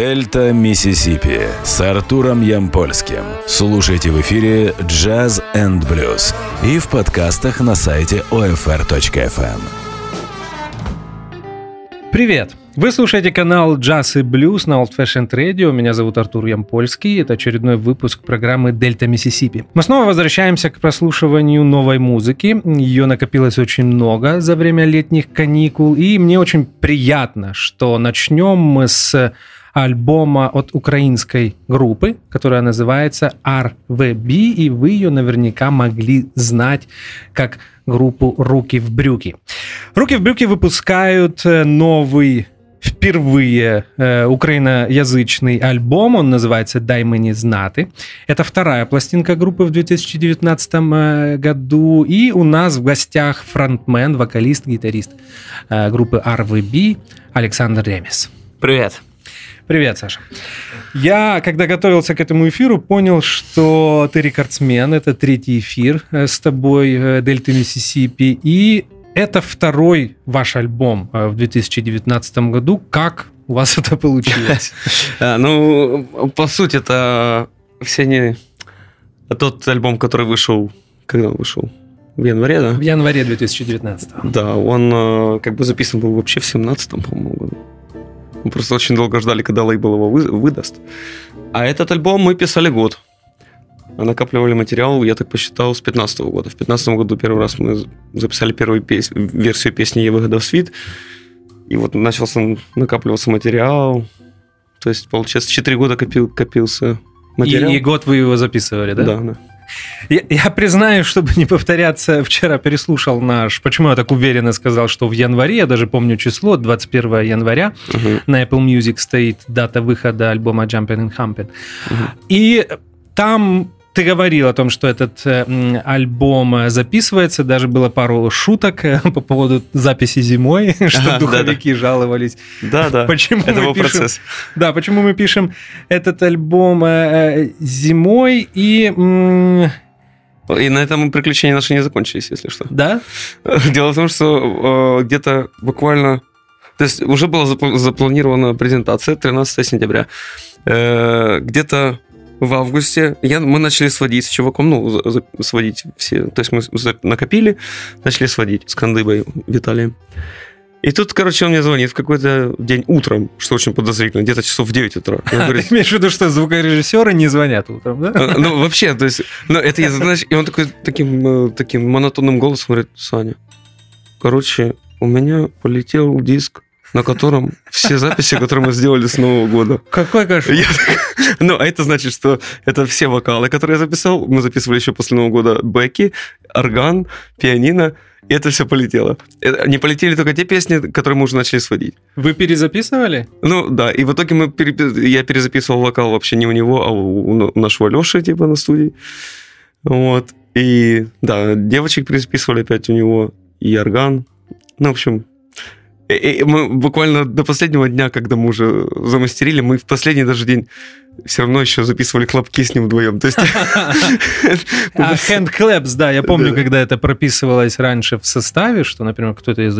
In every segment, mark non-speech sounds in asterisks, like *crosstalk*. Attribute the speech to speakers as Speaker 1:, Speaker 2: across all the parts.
Speaker 1: Дельта Миссисипи с Артуром Ямпольским. Слушайте в эфире Jazz and Blues и в подкастах на сайте OFR.FM.
Speaker 2: Привет! Вы слушаете канал Jazz и Blues на Old Fashioned Radio. Меня зовут Артур Ямпольский. Это очередной выпуск программы Дельта Миссисипи. Мы снова возвращаемся к прослушиванию новой музыки. Ее накопилось очень много за время летних каникул. И мне очень приятно, что начнем мы с альбома от украинской группы, которая называется RVB, и вы ее наверняка могли знать как группу «Руки в брюки». «Руки в брюки» выпускают э, новый впервые э, украиноязычный альбом, он называется «Дай мне знаты». Это вторая пластинка группы в 2019 э, году, и у нас в гостях фронтмен, вокалист, гитарист э, группы RVB Александр Ремес.
Speaker 3: Привет.
Speaker 2: Привет, Саша. Я, когда готовился к этому эфиру, понял, что ты рекордсмен. Это третий эфир э, с тобой, э, Дельта Миссисипи. И это второй ваш альбом э, в 2019 году. Как у вас *laughs* это получилось? *laughs*
Speaker 3: Ну, по сути, это все не тот альбом, который вышел, когда он вышел? В январе, да?
Speaker 2: В январе 2019.
Speaker 3: Да, он как бы записан был вообще в 17 по-моему, году. Мы просто очень долго ждали, когда лейбл его вы, выдаст. А этот альбом мы писали год. Накапливали материал, я так посчитал, с 15 года. В 15 году первый раз мы записали первую пес... версию песни «Я выгода в свит». И вот начался накапливаться материал. То есть, получается, 4 года копил, копился материал.
Speaker 2: И, и год вы его записывали, да?
Speaker 3: Да, да.
Speaker 2: Я, я признаю, чтобы не повторяться, вчера переслушал наш, почему я так уверенно сказал, что в январе, я даже помню число, 21 января, uh-huh. на Apple Music стоит дата выхода альбома Jumping and Humping. Uh-huh. И там ты говорил о том, что этот э, альбом э, записывается, даже было пару шуток э, *laughs* по поводу записи зимой, *laughs* что духовики жаловались.
Speaker 3: Да, да.
Speaker 2: Почему это был пишем, процесс. Да, почему мы пишем этот альбом зимой и
Speaker 3: и на этом приключения наши не закончились, если что.
Speaker 2: Да? *laughs*
Speaker 3: Дело в том, что э, где-то буквально... То есть уже была запланирована презентация 13 сентября. Э, где-то в августе я, мы начали сводить с чуваком, ну, за, сводить все. То есть мы накопили, начали сводить с Кандыбой Виталием. И тут, короче, он мне звонит в какой-то день утром, что очень подозрительно, где-то часов в 9 утра.
Speaker 2: Он говорит, Ты имеешь в виду, что звукорежиссеры не звонят утром, да?
Speaker 3: А, ну, вообще, то есть, ну, это я, знаешь, и он такой, таким, э, таким монотонным голосом говорит, Саня, короче, у меня полетел диск на котором все записи, которые мы сделали с Нового года.
Speaker 2: Какой кошмар. Я,
Speaker 3: ну, а это значит, что это все вокалы, которые я записал. Мы записывали еще после Нового года бэки, орган, пианино, и это все полетело. Это, не полетели только те песни, которые мы уже начали сводить.
Speaker 2: Вы перезаписывали?
Speaker 3: Ну, да. И в итоге мы перепи... я перезаписывал вокал вообще не у него, а у, у нашего Леши, типа, на студии. Вот. И, да, девочек перезаписывали опять у него, и орган. Ну, в общем, и мы буквально до последнего дня, когда мы уже замастерили, мы в последний даже день все равно еще записывали клапки с ним вдвоем. То есть... *laughs*
Speaker 2: А *laughs* hand claps, да, я помню, когда это прописывалось раньше в составе, что, например, кто-то из,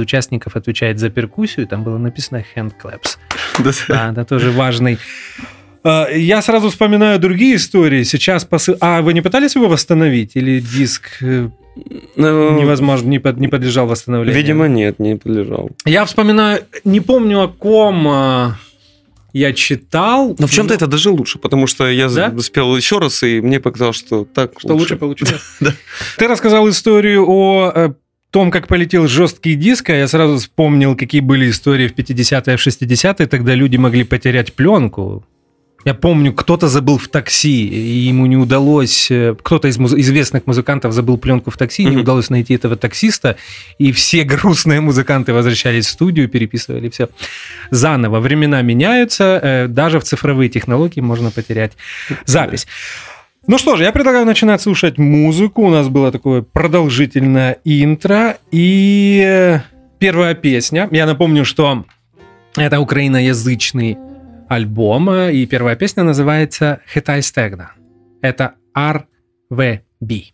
Speaker 2: участников отвечает за перкуссию, там было написано hand claps. *laughs* Да, это тоже важный а, я сразу вспоминаю другие истории. Сейчас посыл... А вы не пытались его восстановить? Или диск э, ну, невозможно, не, под, не подлежал восстановлению?
Speaker 3: Видимо, нет, не подлежал.
Speaker 2: Я вспоминаю, не помню о ком а, я читал.
Speaker 3: Но в чем-то это даже лучше, потому что я да? спел еще раз, и мне показалось, что так
Speaker 2: Что лучше, лучше получилось. *laughs* да. Ты рассказал историю о э, том, как полетел жесткий диск, а я сразу вспомнил, какие были истории в 50-е, в 60-е, тогда люди могли потерять пленку. Я помню, кто-то забыл в такси, и ему не удалось, э, кто-то из муз- известных музыкантов забыл пленку в такси, не удалось найти этого таксиста, и все *laughs* грустные музыканты возвращались в студию, переписывали все заново. Времена меняются, э, даже в цифровые технологии можно потерять запись. Ну что ж, я предлагаю начинать слушать музыку. У нас было такое продолжительное интро. И э, первая песня. Я напомню, что это украиноязычный альбома, и первая песня называется «Хитай стегна». Это RVB.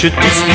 Speaker 4: Що ті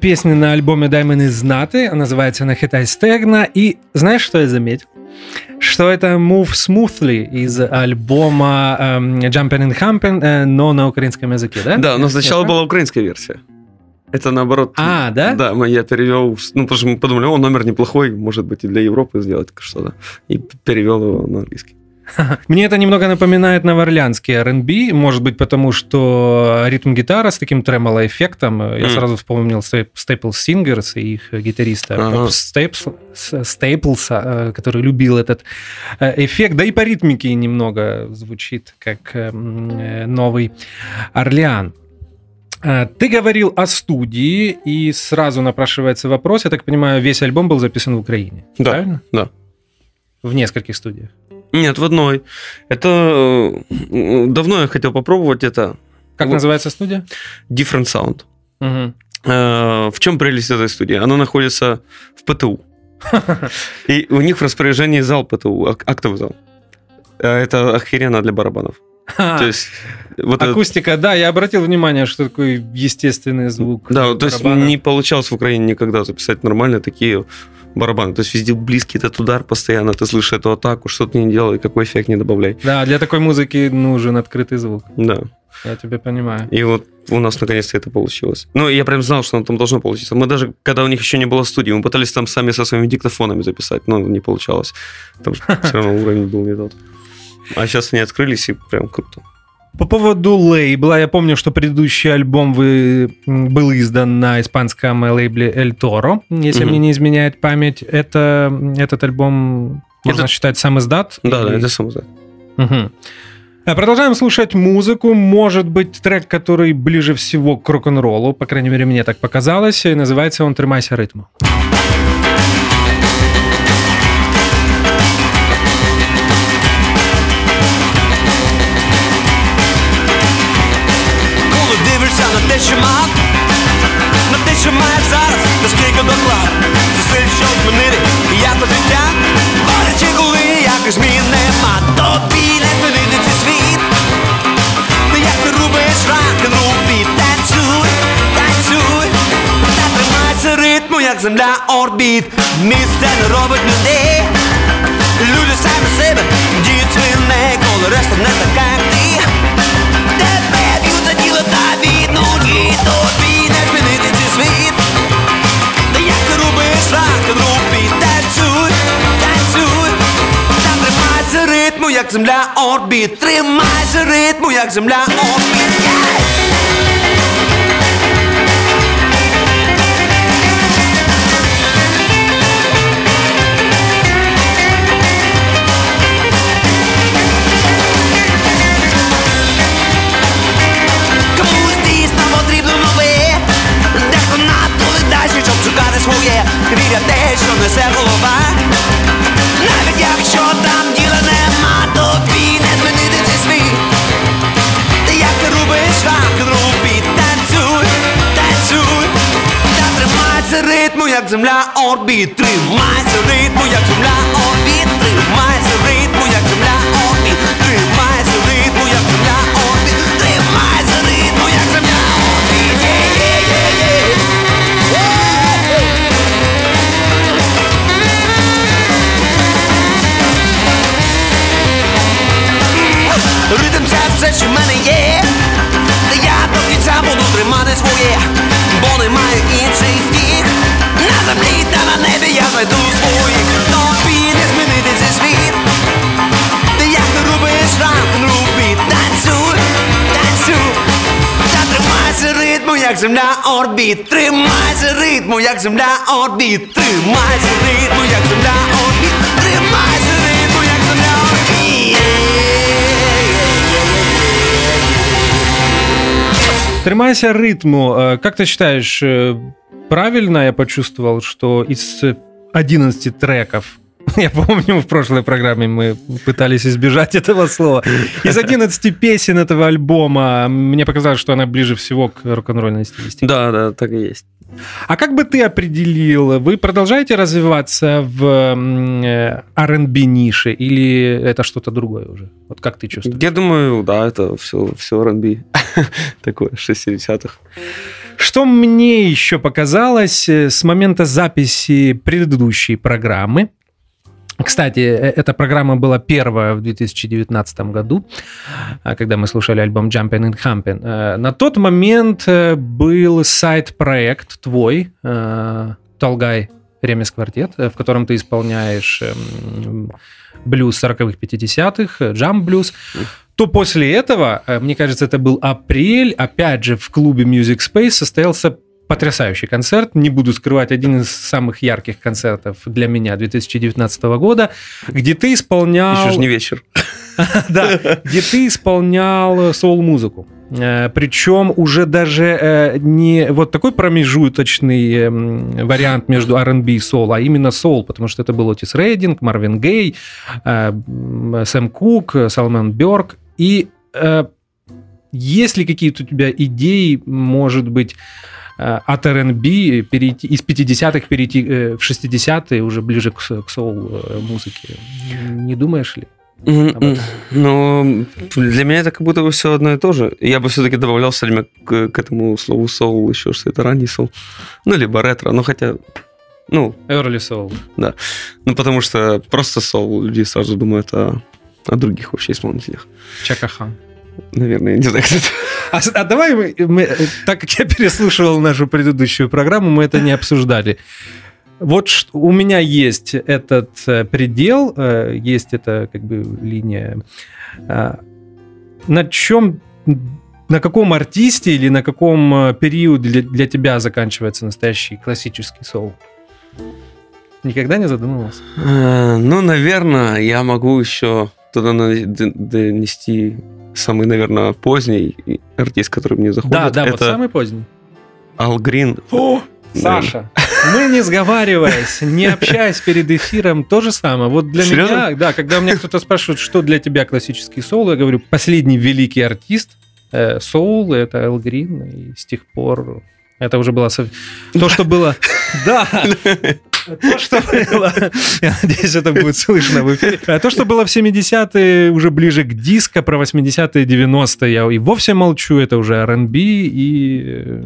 Speaker 2: песня на альбоме «Дай мені знати», называется «На хитай стегна». И знаешь, что я заметил? Что это Move Smoothly из альбома эм, Jumpin' and Humpin', э, но на украинском языке, да?
Speaker 3: Да, но сначала была украинская версия. Это наоборот.
Speaker 2: А, да?
Speaker 3: Да, я перевел, ну, потому что мы подумали, о, номер неплохой, может быть, и для Европы сделать что-то. И перевел его на английский. *laughs*
Speaker 2: Мне это немного напоминает новоорлеанский R&B, может быть, потому что ритм-гитара с таким тремоло-эффектом. Я
Speaker 3: Мгм.
Speaker 2: сразу вспомнил Sta- Staples Singers и их гитариста
Speaker 3: Ага.
Speaker 2: Staples, Стейплса, э, который любил этот э, эффект. Да и по ритмике немного звучит как э, новый Орлеан. Э, Ты говорил о студии, и сразу напрашивается вопрос. Я так понимаю, весь альбом был записан в Украине.
Speaker 3: Да,
Speaker 2: Правильно?
Speaker 3: да.
Speaker 2: В нескольких студиях.
Speaker 3: Нет, в одной. Это э, давно я хотел попробовать это.
Speaker 2: Как
Speaker 3: Вот.
Speaker 2: называется студия?
Speaker 3: Different Sound. Э, В чем прелесть этой студии? Она находится в ПТУ. *laughs* И у них в распоряжении зал ПТУ, ак- актовый зал. Э, Это охеренно для барабанов. То есть вот этот-
Speaker 2: Акустика, да, я обратил внимание, что такой естественный звук.
Speaker 3: Да, то есть
Speaker 2: барабана.
Speaker 3: не получалось в Украине никогда записать нормально такие барабаны. То есть везде близкий этот удар постоянно, ты слышишь эту атаку, что ты не делай, какой эффект не добавляй.
Speaker 2: Да, для такой музыки нужен открытый звук.
Speaker 3: Да.
Speaker 2: Я тебя понимаю.
Speaker 3: И вот у нас наконец-то это получилось. Ну, я прям знал, что оно там должно получиться. Мы даже, когда у них еще не было студии, мы пытались там сами со своими диктофонами записать, но не получалось. Потому что все равно уровень был не тот. А сейчас они открылись, и прям круто.
Speaker 2: По поводу лейбла, я помню, что предыдущий альбом вы, был издан на испанском лейбле El Toro, если
Speaker 3: Мгм.
Speaker 2: мне не изменяет память. Это, этот альбом, можно
Speaker 3: Это-
Speaker 2: считать, сам издат?
Speaker 3: Да, да,
Speaker 2: Или-
Speaker 3: это само знаю.
Speaker 2: Мгм. А, Продолжаем слушать музыку. Может быть, трек, который ближе всего к рок-н-роллу, по крайней мере, мне так показалось. И называется он «Тримайся ритму».
Speaker 4: Коли те, мав, На те, що маєш зараз, та скільки доклад. Зусиль, що змінити, як то життя. Боляче, коли якось змін нема Тобі не змінити цей світ. Ти як ти рубиш рак-н-рол Танцюй, танцюй. Та тримайся ритму, як земля орбіт. Місце не робить людей. Люди самі себе діють свине, коли решта не така, як ти як земля орбіт Тримайся ритму, як земля орбіт yeah! Несе голова. Навіть якщо там діла нема Тобі не змінити цей світ. Ти як ти робиш рак-н-рол Танцюй, танцюй. Та тримайся ритму, як земля орбіт Тримайся ритму, як земля орбіт Тримайся все, що в мене є. Та я до кінця буду тримати своє Бо немає інших втіх На землі та на небі я знайду своїх. Тобі не змінити цей світ. Ти як ти робиш рок-н-рол біт Танцюй, танцюй. Та тримайся ритму, як земля орбіт. Тримайся ритму, як земля орбіт. Тримайся ритму, як земля орбіт. Тримайся
Speaker 2: Тримайся ритму. Э, Как ты считаешь, э, правильно я почувствовал, что из 11 треков *laughs* я помню, в прошлой программе мы пытались избежать этого слова. Из 11 песен этого альбома мне показалось, что она ближе всего к рок-н-ролльной стилистике.
Speaker 3: Да, да, так и есть.
Speaker 2: А как бы ты определил, вы продолжаете развиваться в э, R&B нише или это что-то другое уже? Вот как ты чувствуешь?
Speaker 3: Я думаю, да, это все, все R&B. Такое, 60-х.
Speaker 2: Что мне еще показалось э, с момента записи предыдущей программы? Кстати, э, эта программа была первая в 2019 году, а, когда мы слушали альбом Jumpin' and Humpin'. Э, На тот момент э, был сайт-проект твой, Толгай Ремес Квартет, в котором ты исполняешь эм, блюз 40-х, 50-х, э, джамп-блюз. То после этого, мне кажется, это был апрель, опять же, в клубе Music Space состоялся потрясающий концерт. Не буду скрывать, один из самых ярких концертов для меня 2019 года, где ты исполнял...
Speaker 3: Еще же не вечер. *laughs*
Speaker 2: Да, где ты исполнял соул-музыку. Э, Причем уже даже э, не вот такой промежуточный эм, вариант между R&B и соул, а именно соул, потому что это был Отис Рейдинг, Марвин Гей, э, Сэм Кук, Салман Бёрк. И э, есть ли какие-то у тебя идеи, может быть, э, от R&B перейти, из 50-х перейти э, в 60-е, уже ближе к, к соул-музыке? Не думаешь ли?
Speaker 3: Ну, для меня это как будто бы все одно и то же. Я бы все-таки добавлял все время к, к этому слову соул еще, что это ранний соул. Ну, либо ретро. Ну, хотя, ну,
Speaker 2: Early soul.
Speaker 3: ну, потому что просто соул, люди сразу думают о, о других вообще исполнителях.
Speaker 2: Чака Хан.
Speaker 3: Наверное, я не знаю.
Speaker 2: А, а давай мы, мы, так как я переслушивал нашу предыдущую программу, мы это не обсуждали. Вот у меня есть этот э, предел, э, есть эта как бы линия. А, На чем, на каком артисте или на каком э, периоде для, для тебя заканчивается настоящий классический соул? Никогда не задумывался?
Speaker 3: Ну, наверное, я могу еще туда донести самый, наверное, поздний артист, который мне заходит.
Speaker 2: Да, да, вот
Speaker 3: это
Speaker 2: самый поздний.
Speaker 3: Ал Грин.
Speaker 2: О, Саша, мы не сговариваясь, не общаясь перед эфиром, то же самое. Вот для
Speaker 3: Серьезно?
Speaker 2: меня, да, когда меня кто-то спрашивает, что для тебя классический соул, я говорю, последний великий артист э, соул, это Эл Грин, и с тех пор Это уже было... То, что было... Да! То, что было... *laughs* Я надеюсь, это будет слышно в эфире. А То, что было в 70-е, уже ближе к диско, про 80-е, 90-е, я и вовсе молчу. Это уже R&B. И, э,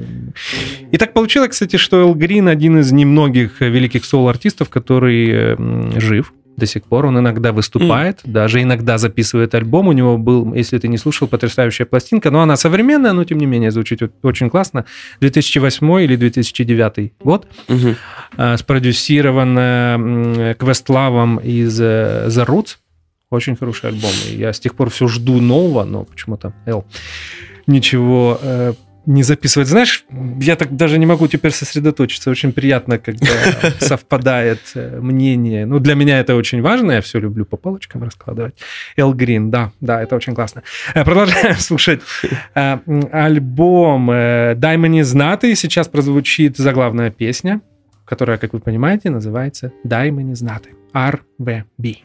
Speaker 2: и так получилось, кстати, что Эл Грин один из немногих великих соул-артистов, который э, жив до сих пор. Он иногда выступает, даже иногда записывает альбом. У него был, если ты не слушал, потрясающая пластинка. Но она современная, но тем не менее звучит очень классно. 2008 или 2009 год.
Speaker 3: Мгм.
Speaker 2: э, Квестлавом из э, The Roots. Очень хороший альбом. И я с тех пор все жду нового, но почему-то Эл ничего э, не записывает. Знаешь, я так даже не могу теперь сосредоточиться. Очень приятно, когда *laughs* совпадает э, мнение. Ну, для меня это очень важно. Я все люблю по полочкам раскладывать. Эл Грин, да, да, это очень классно. Э, Продолжаем *laughs* слушать э, альбом э, «Дай мне знаты». Сейчас прозвучит заглавная песня, которая, как вы понимаете, называется «Дай мне знаты». RVB.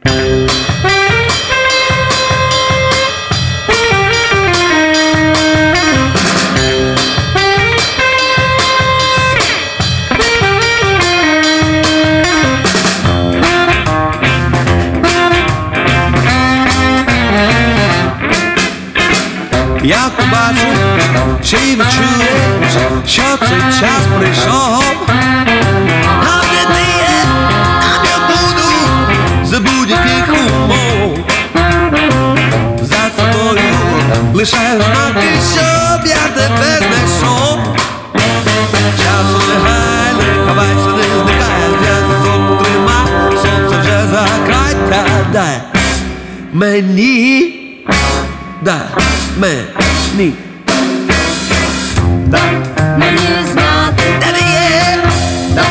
Speaker 4: Я побачу, чи відчуєш, що цей час прийшов. Там, де ти є, буду за будь-яких умов. За собою лишаю знаки, щоб я тебе знайшов. Часу не гай, не ховайся, не зникай, зв'язок тримай, сонце вже закрай, та дай мені. Да, мені.
Speaker 5: Дай мені знати,
Speaker 4: Де ти є?
Speaker 5: дай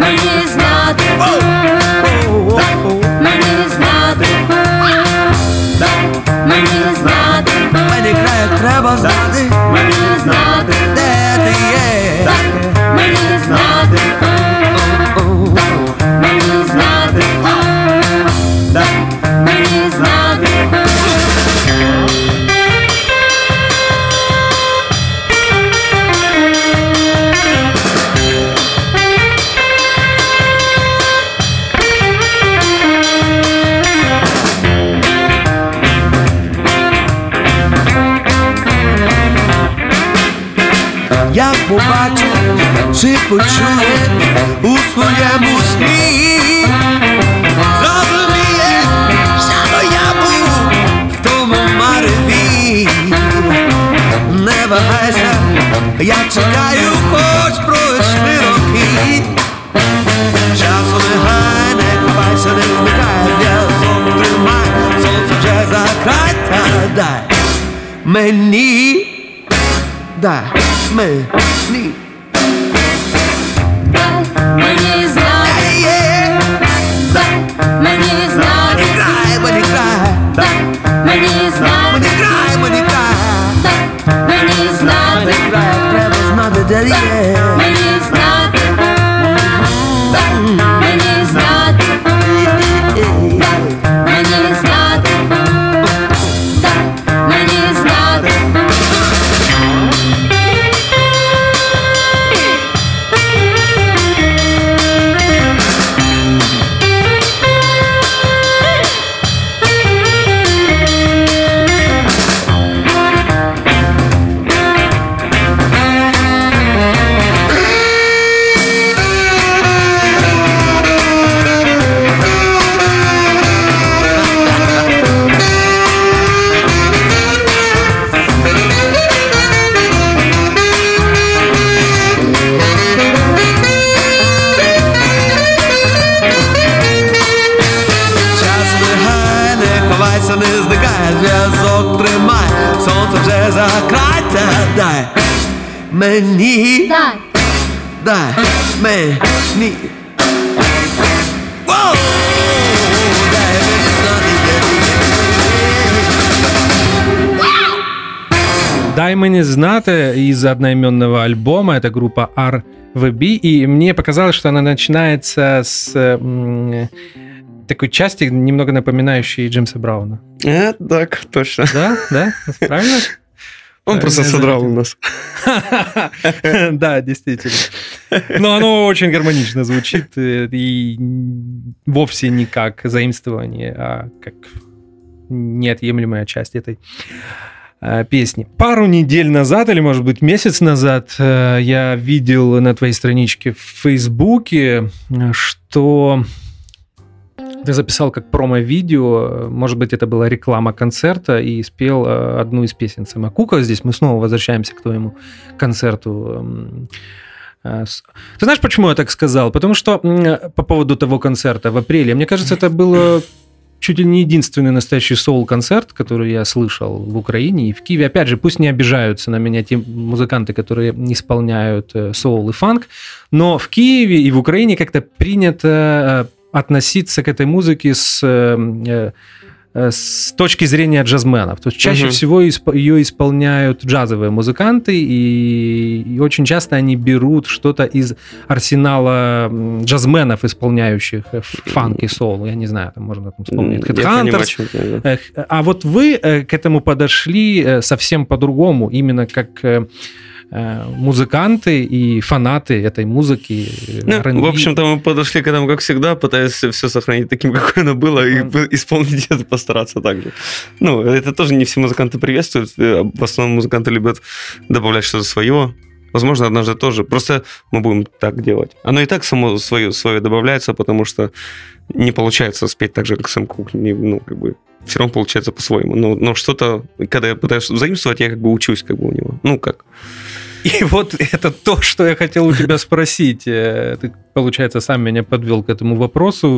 Speaker 5: мені знати, дай мені знати, дай мені знати,
Speaker 4: Мені край треба знати, Чи почує у своєму сні. Зрозуміє, що я був в тому мареві. Не вагайся, я чекаю, хоч пройшли роки. Часу не гай, не ховайся, не зникай, зв'язок тримай, сонце вже закрай, та дай мені, дай мені.
Speaker 2: Мне знаты из одноименного альбома. Это группа RVB. И мне показалось, что она начинается с такой части, немного напоминающей Джеймса Брауна.
Speaker 3: Э, так, точно.
Speaker 2: Да? Да? Правильно?
Speaker 3: Он просто содрал у нас. *laughs*
Speaker 2: Да, действительно. Но оно очень гармонично звучит э, и вовсе не как заимствование, а как неотъемлемая часть этой песни. Пару недель назад, или, может быть, месяц назад, э, я видел на твоей страничке в Фейсбуке, э, что ты записал как промо-видео, может быть, это была реклама концерта, и спел э, одну из песен Сэма Кука. Здесь мы снова возвращаемся к твоему концерту. Эм, э, Ты знаешь, почему я так сказал? Потому что по поводу того концерта в апреле, мне кажется, это было чуть ли не единственный настоящий соул-концерт, который я слышал в Украине и в Киеве. Опять же, пусть не обижаются на меня те музыканты, которые исполняют э, соул и фанк, но в Киеве и в Украине как-то принято э, относиться к этой музыке с, э, с точки зрения джазменов. То есть чаще
Speaker 3: Мгм.
Speaker 2: всего исп- ее исполняют джазовые музыканты, и, и очень часто они берут что-то из арсенала джазменов, исполняющих э, фанк и соул. Я не знаю, там можно там вспомнить. Headhunters,
Speaker 3: да.
Speaker 2: А вот вы э, к этому подошли э, совсем по-другому, именно как э, э, музыканты и фанаты этой музыки. э,
Speaker 3: Ну,
Speaker 2: R&B.
Speaker 3: в общем-то, мы подошли к этому, как всегда, пытаясь все сохранить таким, *laughs* какое оно было, и п- исполнить это, постараться так же. Ну, это тоже не все музыканты приветствуют. Э, В основном музыканты любят добавлять что-то свое. Возможно, однажды тоже. Просто мы будем так делать. Оно и так само свое, свое добавляется, потому что не получается спеть так же, как Сэм Кук. Не- ну, как бы, все равно получается по-своему. Но, но что-то, когда я пытаюсь заимствовать, я как бы учусь как бы у него. Ну, как?
Speaker 2: И вот это то, что я хотел у тебя спросить. Э, Ты, получается, сам меня подвел к этому вопросу.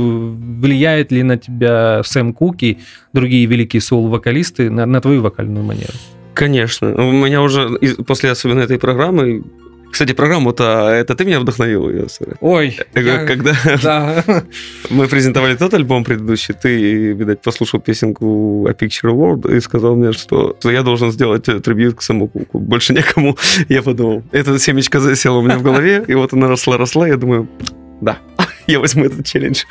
Speaker 2: Влияет ли на тебя Сэм Кук и другие великие соул-вокалисты на, на твою вокальную манеру?
Speaker 3: Конечно. У меня уже после особенно этой программы... Кстати, программу-то это ты меня вдохновил, сказать.
Speaker 2: Ой, я-
Speaker 3: Когда *laughs*
Speaker 2: да. *laughs*
Speaker 3: мы презентовали тот альбом предыдущий, ты, видать, послушал песенку A Picture World и сказал мне, что я должен сделать э, трибьют к самому Куку. Больше некому. *laughs* Я подумал. Эта семечка засела у меня в голове, и вот она росла-росла, я думаю, да, я возьму этот челлендж.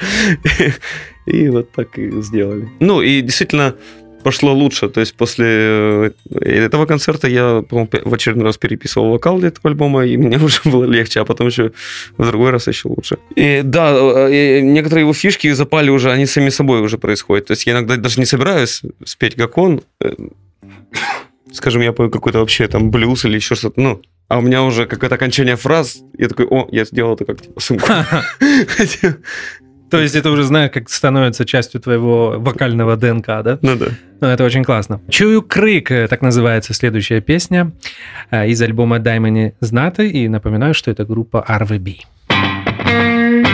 Speaker 3: И вот так и сделали. Ну, и действительно, пошло лучше. То есть после э, этого концерта я, по-моему, в очередной раз переписывал вокал для этого альбома, и мне *laughs* уже было легче, а потом еще в другой раз еще лучше. И да, э, и некоторые его фишки запали уже, они сами собой уже происходят. То есть я иногда даже не собираюсь спеть как он. Э, Скажем, я пою какой-то вообще там блюз или еще что-то, ну, а у меня уже какое-то окончание фраз, я такой, о, я сделал это как типа сумку.
Speaker 2: То есть это уже, знаешь, как становится частью твоего вокального ДНК, да?
Speaker 3: Ну да.
Speaker 2: Ну, это очень классно. Чую крик, э, так называется следующая песня э, из альбома «Дай мені знати». И напоминаю, что это группа RVB.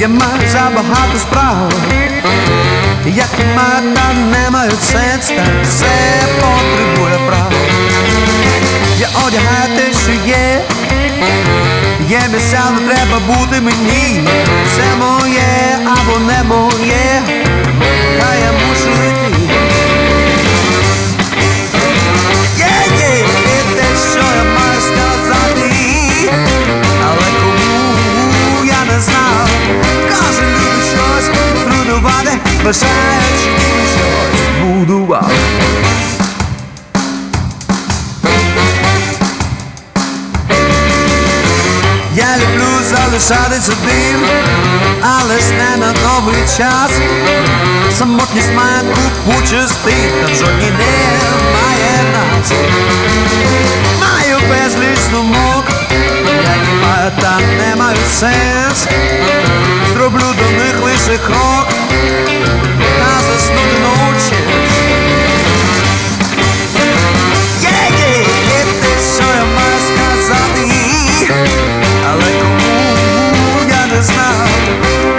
Speaker 4: Я маю забагато справ. Як мата не мають сенс, так все потребує прав. Я одягаю те, що є, є місця, не треба бути мені. Це моє або не моє, та я мушу йти. Бажаючи щось будував. Я люблю залишатись один, але ж не на новий час. Самотність має купу частин, та в жодній немає нас. Маю безліч думок, та не мають сенс. Зроблю до них лише крок, та заснути ночі. Є, є, те, сказати, але кому я не знав.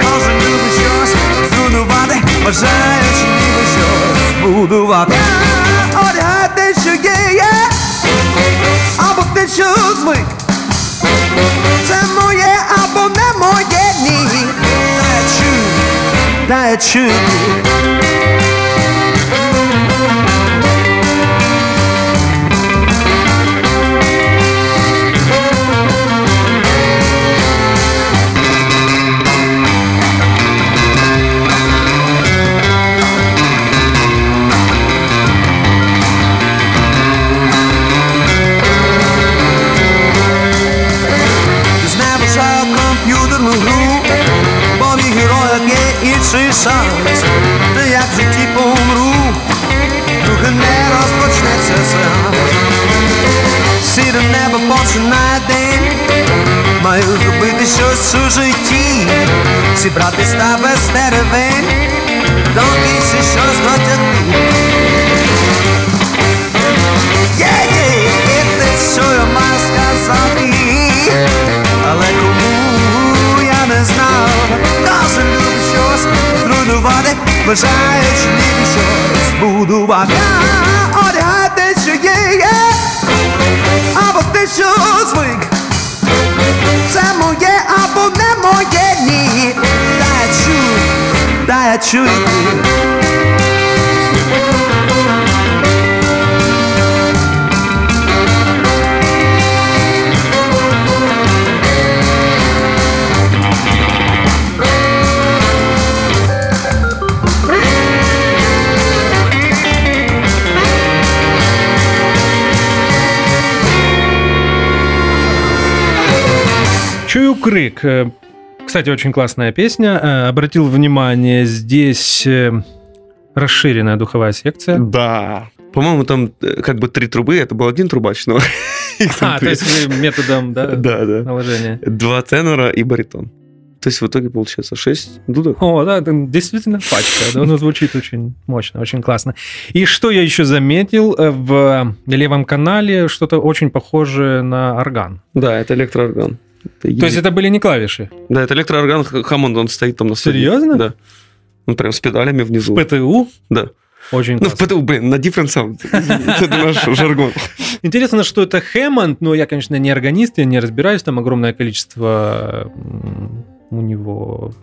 Speaker 4: Кожен любить щось зруйнувати, бажаючи ніби щось будувати. Я чую,
Speaker 6: Зібрати Доки ще щось дотягти Є-є, є те, що я маю сказати. Але кому я не знав? Кожен щось зруйнувати Бажає, ніби щось збудувати. Одягай те, що є, є. Або те, що звик. Це моє та я чую ти
Speaker 2: Чую крик. Кстати, очень классная песня. Э, Обратил внимание, здесь э, расширенная духовая секция.
Speaker 3: Да. По-моему, там э, как бы три трубы, это был один трубач, но... *laughs*
Speaker 2: А, то есть методом да, *laughs*
Speaker 3: Да, да.
Speaker 2: наложения.
Speaker 3: Два тенора и баритон. То есть в итоге получается шесть дудок.
Speaker 2: О, да, это действительно пачка. Да, оно звучит очень мощно, очень классно. И что я еще заметил, в левом канале что-то очень похожее на орган.
Speaker 3: Да, это электроорган.
Speaker 2: То есть это были не клавиши.
Speaker 3: Да, это электроорган Хаммонд, он стоит там на столе.
Speaker 2: Серьезно?
Speaker 3: Да. Он прям с педалями внизу.
Speaker 2: В ПТУ
Speaker 3: Да.
Speaker 2: очень
Speaker 3: Ну, в
Speaker 2: классно.
Speaker 3: ПТУ, блин, на different sound. *laughs* Это наш жаргон.
Speaker 2: Интересно, что это Хэммонд, но я, конечно, не органист, я не разбираюсь, там огромное количество у него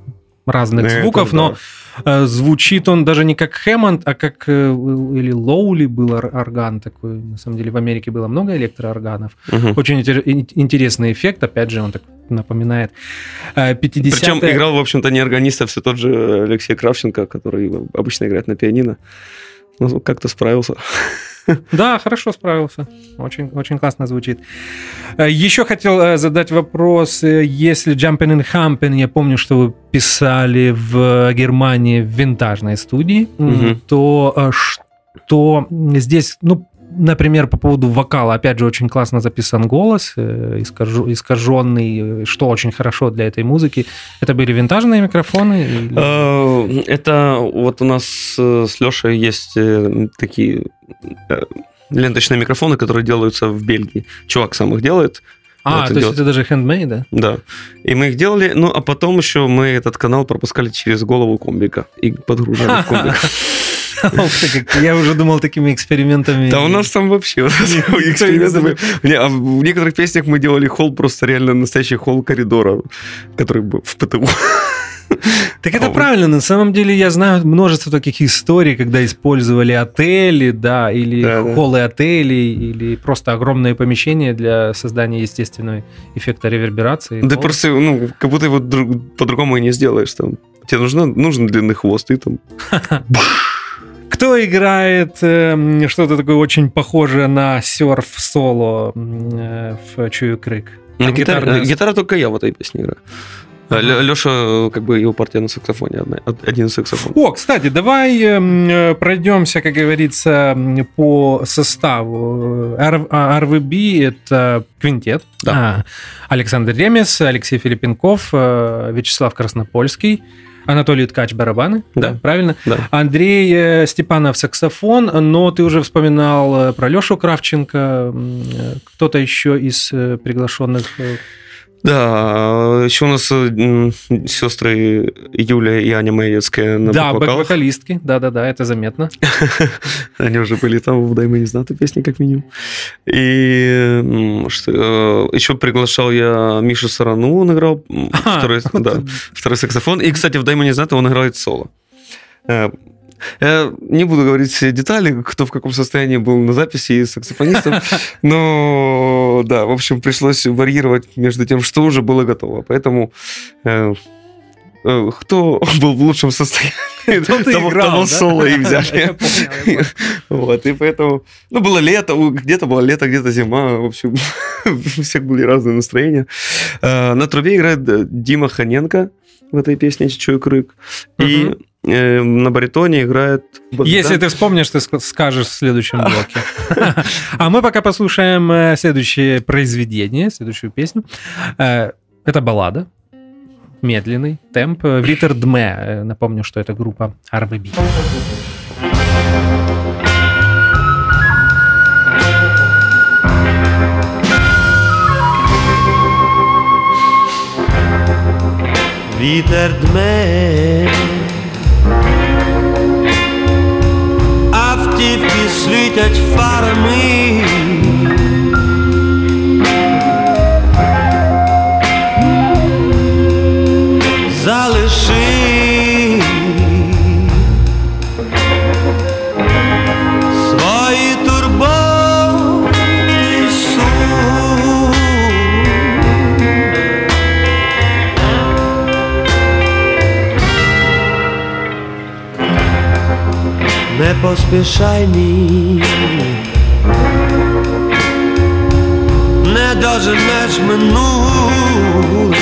Speaker 2: разных
Speaker 3: Это
Speaker 2: звуков,
Speaker 3: да.
Speaker 2: но э, звучит он даже не как Хэммонд, а как э, или Лоули был ор- орган такой. На самом деле в Америке было много электроорганов.
Speaker 3: Мгм.
Speaker 2: Очень интер- ин- интересный эффект, опять же, он так напоминает э, 50
Speaker 3: Причем играл, в общем-то, не органист, а все тот же Алексей Кравченко, который обычно играет на пианино. Ну, как-то справился. *laughs*
Speaker 2: Да, хорошо справился. Очень, очень классно звучит. Э, Еще хотел э, задать вопрос. э, Если Jumping and Humping, я помню, что вы писали в Германии в винтажной студии,
Speaker 3: Мгм.
Speaker 2: то что здесь, ну, например, по поводу вокала, опять же, очень классно записан голос, э, искаженный, что очень хорошо для этой музыки. Это были винтажные микрофоны? или-
Speaker 3: Э, Это вот у нас э, с Лешей есть такие ленточные микрофоны, которые делаются в Бельгии. Чувак сам их делает.
Speaker 2: А,
Speaker 3: это
Speaker 2: то есть это даже handmade, да?
Speaker 3: Да. И мы их делали, ну, а потом еще мы этот канал пропускали через голову комбика и подгружали в *laughs* комбик.
Speaker 2: Я уже думал такими экспериментами.
Speaker 3: Да у нас там вообще *laughs* эксперименты а в некоторых песнях мы делали холл, просто реально настоящий холл коридора, который был в ПТУ.
Speaker 2: Так это
Speaker 3: А,
Speaker 2: правильно. На самом деле я знаю множество таких историй, когда использовали отели, да, или
Speaker 3: Да, да.
Speaker 2: холлы отелей, или просто огромные помещения для создания естественного эффекта реверберации.
Speaker 3: Да просто, ну, как будто его друг- по-другому и не сделаешь там. Тебе нужно, нужен длинный хвост, и там... *laughs*
Speaker 2: Кто играет эм, что-то такое очень похожее на серф-соло м, э, в Чую Крик?
Speaker 3: Ну,
Speaker 2: А
Speaker 3: гитара,
Speaker 2: гитарная-
Speaker 3: гитара только я в этой песне играю. Леша, как бы его партия на саксофоне, один саксофон.
Speaker 2: О, кстати, давай эм, э, пройдемся, как говорится, по составу. Р- а, РВБ — это квинтет.
Speaker 3: Да.
Speaker 2: А, Александр Ремес, Алексей Филиппенков, э, Вячеслав Краснопольский, Анатолий Ткач барабаны,
Speaker 3: Да.
Speaker 2: правильно?
Speaker 3: Да.
Speaker 2: Андрей э, Степанов саксофон, но ты уже вспоминал э, про Лешу Кравченко, э, кто-то еще из приглашенных. Э,
Speaker 3: Да, еще у нас м, сестры Юля и Аня Маевская на
Speaker 2: да, бэк-вокалистки, да-да-да, это заметно. *laughs*
Speaker 3: Они уже были там в «Дай мне знату» песни, как минимум. И что, э, еще приглашал я Мишу Сарану, он играл второй, *laughs* да, второй саксофон. И, кстати, в «Дай мне знату» он играет соло. Я не буду говорить все детали, кто в каком состоянии был на записи из саксофонистов, *laughs* но да, в общем, пришлось варьировать между тем, что уже было готово. Поэтому э, э, кто был в лучшем состоянии,
Speaker 2: и
Speaker 3: того,
Speaker 2: играл,
Speaker 3: того
Speaker 2: да?
Speaker 3: соло и *laughs*
Speaker 2: Я
Speaker 3: взяли.
Speaker 2: понял, я понял.
Speaker 3: Вот, и поэтому, ну, было лето, где-то было лето, где-то зима, в общем, *laughs* у всех были разные настроения. Э, На трубе играет э, Дима Ханенко в этой песне «Чую крык». И на баритоне играет...
Speaker 2: Если ты вспомнишь, ты ск- скажешь в следующем *laughs* блоке. *laughs* А мы пока послушаем э, следующее произведение, следующую песню. Э, Это баллада. Медленный темп. э, Витер Дме. Напомню, что это группа RVB.
Speaker 4: Вітер дме, sleet that's following me. Не поспішай ні Не доженеш минуле.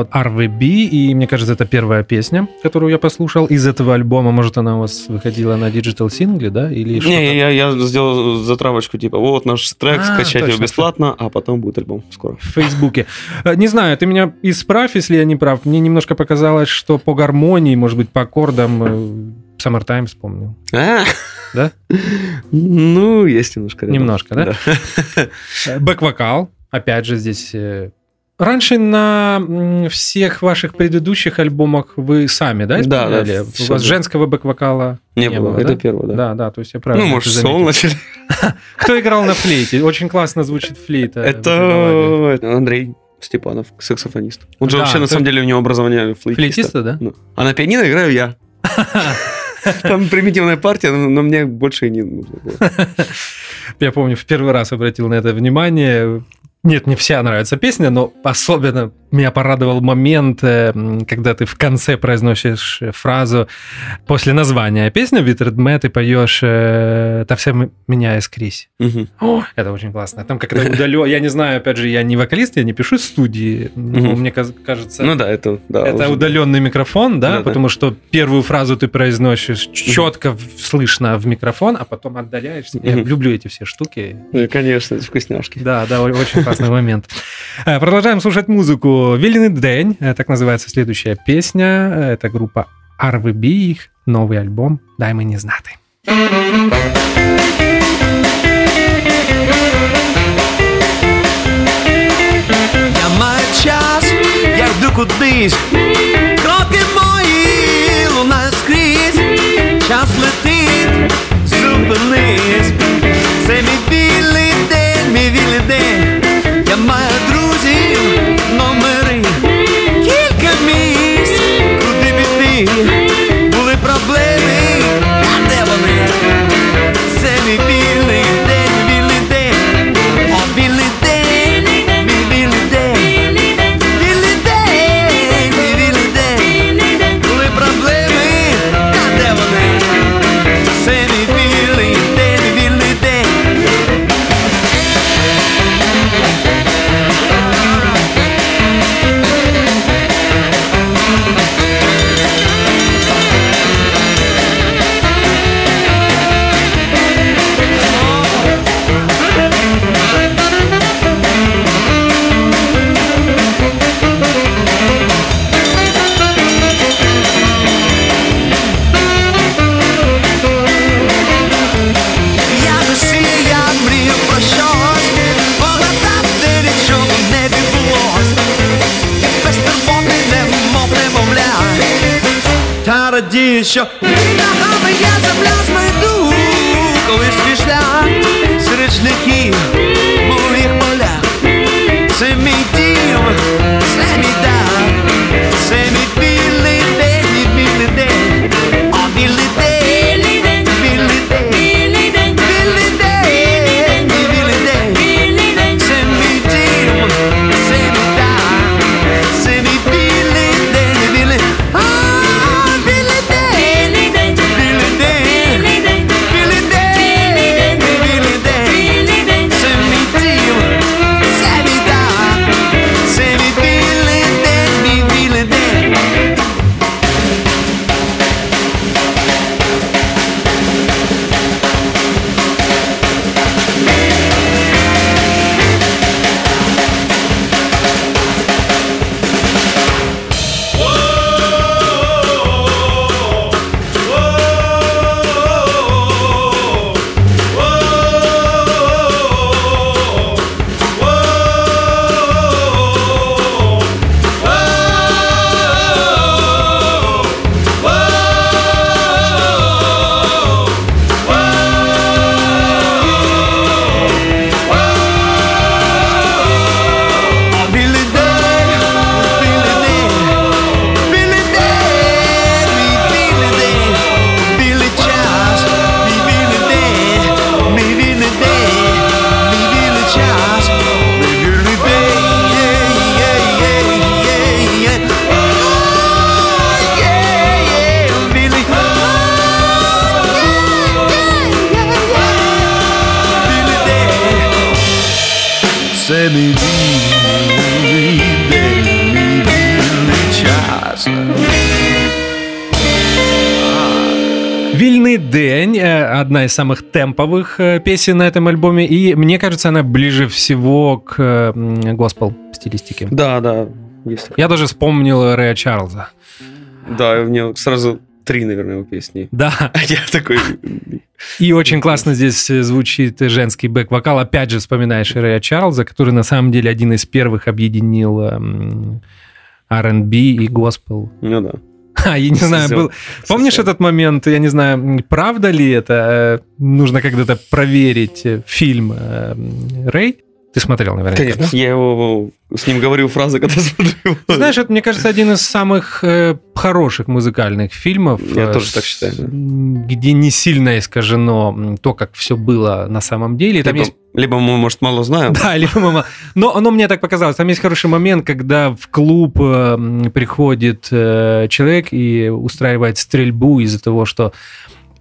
Speaker 2: От RVB, и мне кажется, это первая песня, которую я послушал из этого альбома. Может, она у вас выходила на digital сингле, да? Или
Speaker 3: Не, я, я сделал затравочку, типа, вот наш трек,
Speaker 2: А,
Speaker 3: скачать его
Speaker 2: точно.
Speaker 3: бесплатно, а потом будет альбом скоро.
Speaker 2: в Фейсбуке. Э, Не знаю, ты меня исправь, если я не прав. Мне немножко показалось, что по гармонии, может быть, по аккордам э, Summertime вспомнил.
Speaker 3: А,
Speaker 2: Да?
Speaker 3: Ну, есть немножко. рядом.
Speaker 2: Немножко, да? Э, Бэк-вокал. Опять же, здесь раньше на всех ваших предыдущих альбомах вы сами, да,
Speaker 3: Да, да,
Speaker 2: исполняли? У вас
Speaker 3: было.
Speaker 2: женского бэк-вокала
Speaker 3: Не, было,
Speaker 2: да?
Speaker 3: это первое, да.
Speaker 2: Да, да, то есть я правильно
Speaker 3: Ну, может, соло начали. *laughs*
Speaker 2: Кто играл на флейте? Очень классно звучит флейта.
Speaker 3: Это Андрей Степанов, саксофонист. Он же
Speaker 2: Да,
Speaker 3: вообще, на самом деле, у него образование флейтиста.
Speaker 2: Флейтиста, да?
Speaker 3: Ну, А на пианино играю я. *laughs* Там примитивная партия, но но мне больше и не нужно было. *laughs*
Speaker 2: Я помню, в первый раз обратил на это внимание. Нет, не вся нравится песня, но особенно меня порадовал момент, э, когда ты в конце произносишь э, фразу после названия песни «Витред ты поешь э, «Та вся меня искрись».
Speaker 3: Мгм.
Speaker 2: О, это очень классно. Там как-то *laughs* удаленно... Я не знаю, опять же, я не вокалист, я не пишу в студии.
Speaker 3: Мгм.
Speaker 2: Мне кажется...
Speaker 3: Ну да, это... да,
Speaker 2: Это
Speaker 3: уже-
Speaker 2: удаленный микрофон, да,
Speaker 3: Да, да.
Speaker 2: потому что первую фразу ты произносишь четко в- слышно в микрофон, а потом отдаляешься. Я
Speaker 3: Мгм.
Speaker 2: люблю эти все штуки.
Speaker 3: Ну, Конечно, это вкусняшки.
Speaker 2: Да, да, очень классный момент. Продолжаем слушать музыку Вильный день, э, так называется следующая песня. Э, Это группа RVB, их новый альбом «Дай мені знати».
Speaker 4: Я маю час, я йду кудись, кроки мої лунають скрізь, час летить, зупинись, це мій вільний що під ногами я земля знайду, коли свій шлях серед шляхів
Speaker 2: Одна из самых темповых э, песен на этом альбоме, и мне кажется, она ближе всего к э, госпел стилистике.
Speaker 3: Да, да, есть.
Speaker 2: Я даже вспомнил Рэя Чарльза.
Speaker 3: Да, у меня сразу три, наверное, его песни.
Speaker 2: Да,
Speaker 3: А *laughs* я такой...
Speaker 2: И очень классно здесь э, звучит женский бэк-вокал. Опять же вспоминаешь Рэя Чарльза, который на самом деле один из первых объединил эм, R&B и госпел.
Speaker 3: Ну да.
Speaker 2: А, *laughs* я не знаю, был... Помнишь этот момент, я не знаю, правда ли это? э, Нужно когда-то проверить э, фильм э, «Рэй». Ты смотрел, наверное.
Speaker 3: Конечно. Я его с ним говорю фразы, когда *laughs* смотрю.
Speaker 2: Знаешь, это, мне кажется, один из самых э, хороших музыкальных фильмов.
Speaker 3: Я
Speaker 2: э,
Speaker 3: тоже так
Speaker 2: с-
Speaker 3: считаю, да.
Speaker 2: Где не сильно искажено то, как все было на самом деле. Там
Speaker 3: либо,
Speaker 2: есть
Speaker 3: либо мы, может, мало знаем. *laughs*
Speaker 2: Да, либо мама. Но оно мне так показалось. Там есть хороший момент, когда в клуб э, приходит э, человек и устраивает стрельбу из-за того, что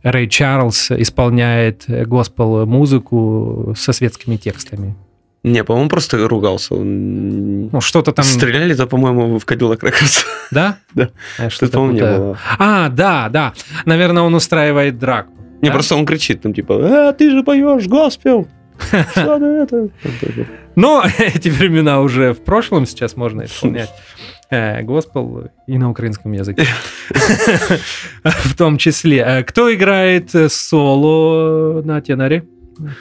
Speaker 2: Рэй Чарльз исполняет э, госпел-музыку со светскими текстами.
Speaker 3: Не, по-моему, просто ругался. Он-
Speaker 2: Ну, что-то там...
Speaker 3: Стреляли-то, по-моему, в Cadillac Records.
Speaker 2: Да? *laughs*
Speaker 3: Да.
Speaker 2: Я
Speaker 3: Что-то, по-моему, не было.
Speaker 2: А, да, да. Наверное, он устраивает драку.
Speaker 3: Не,
Speaker 2: Да?
Speaker 3: просто он кричит там, типа, а, ты же поешь госпел. *laughs* Что это?
Speaker 2: Но *laughs* эти времена уже в прошлом, сейчас можно исполнять э, госпел и на украинском языке. В том числе. Э, Кто играет соло на теноре?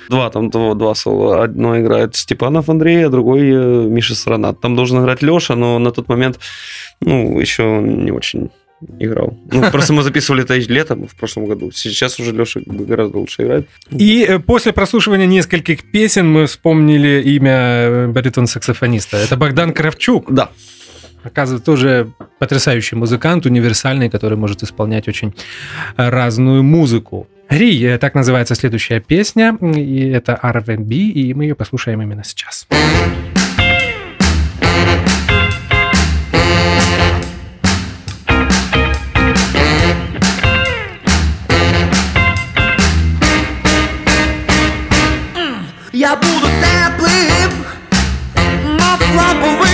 Speaker 3: Два, там два, два соло. Одно играет Степанов Андрей, а другой э, Миша Саранат. Там должен играть Леша, но на тот момент, ну, еще не очень играл. Ну, просто мы записывали это летом в прошлом году. Сейчас уже Леша гораздо лучше играет.
Speaker 2: И э, после прослушивания нескольких песен мы вспомнили имя э, баритон-саксофониста. Это Богдан Кравчук.
Speaker 3: Да.
Speaker 2: Оказывается, тоже потрясающий музыкант, универсальный, который может исполнять очень разную музыку. Ри, э, так называется следующая песня, и это R&B, и мы ее послушаем именно сейчас.
Speaker 4: Я буду теплим, мов ламповий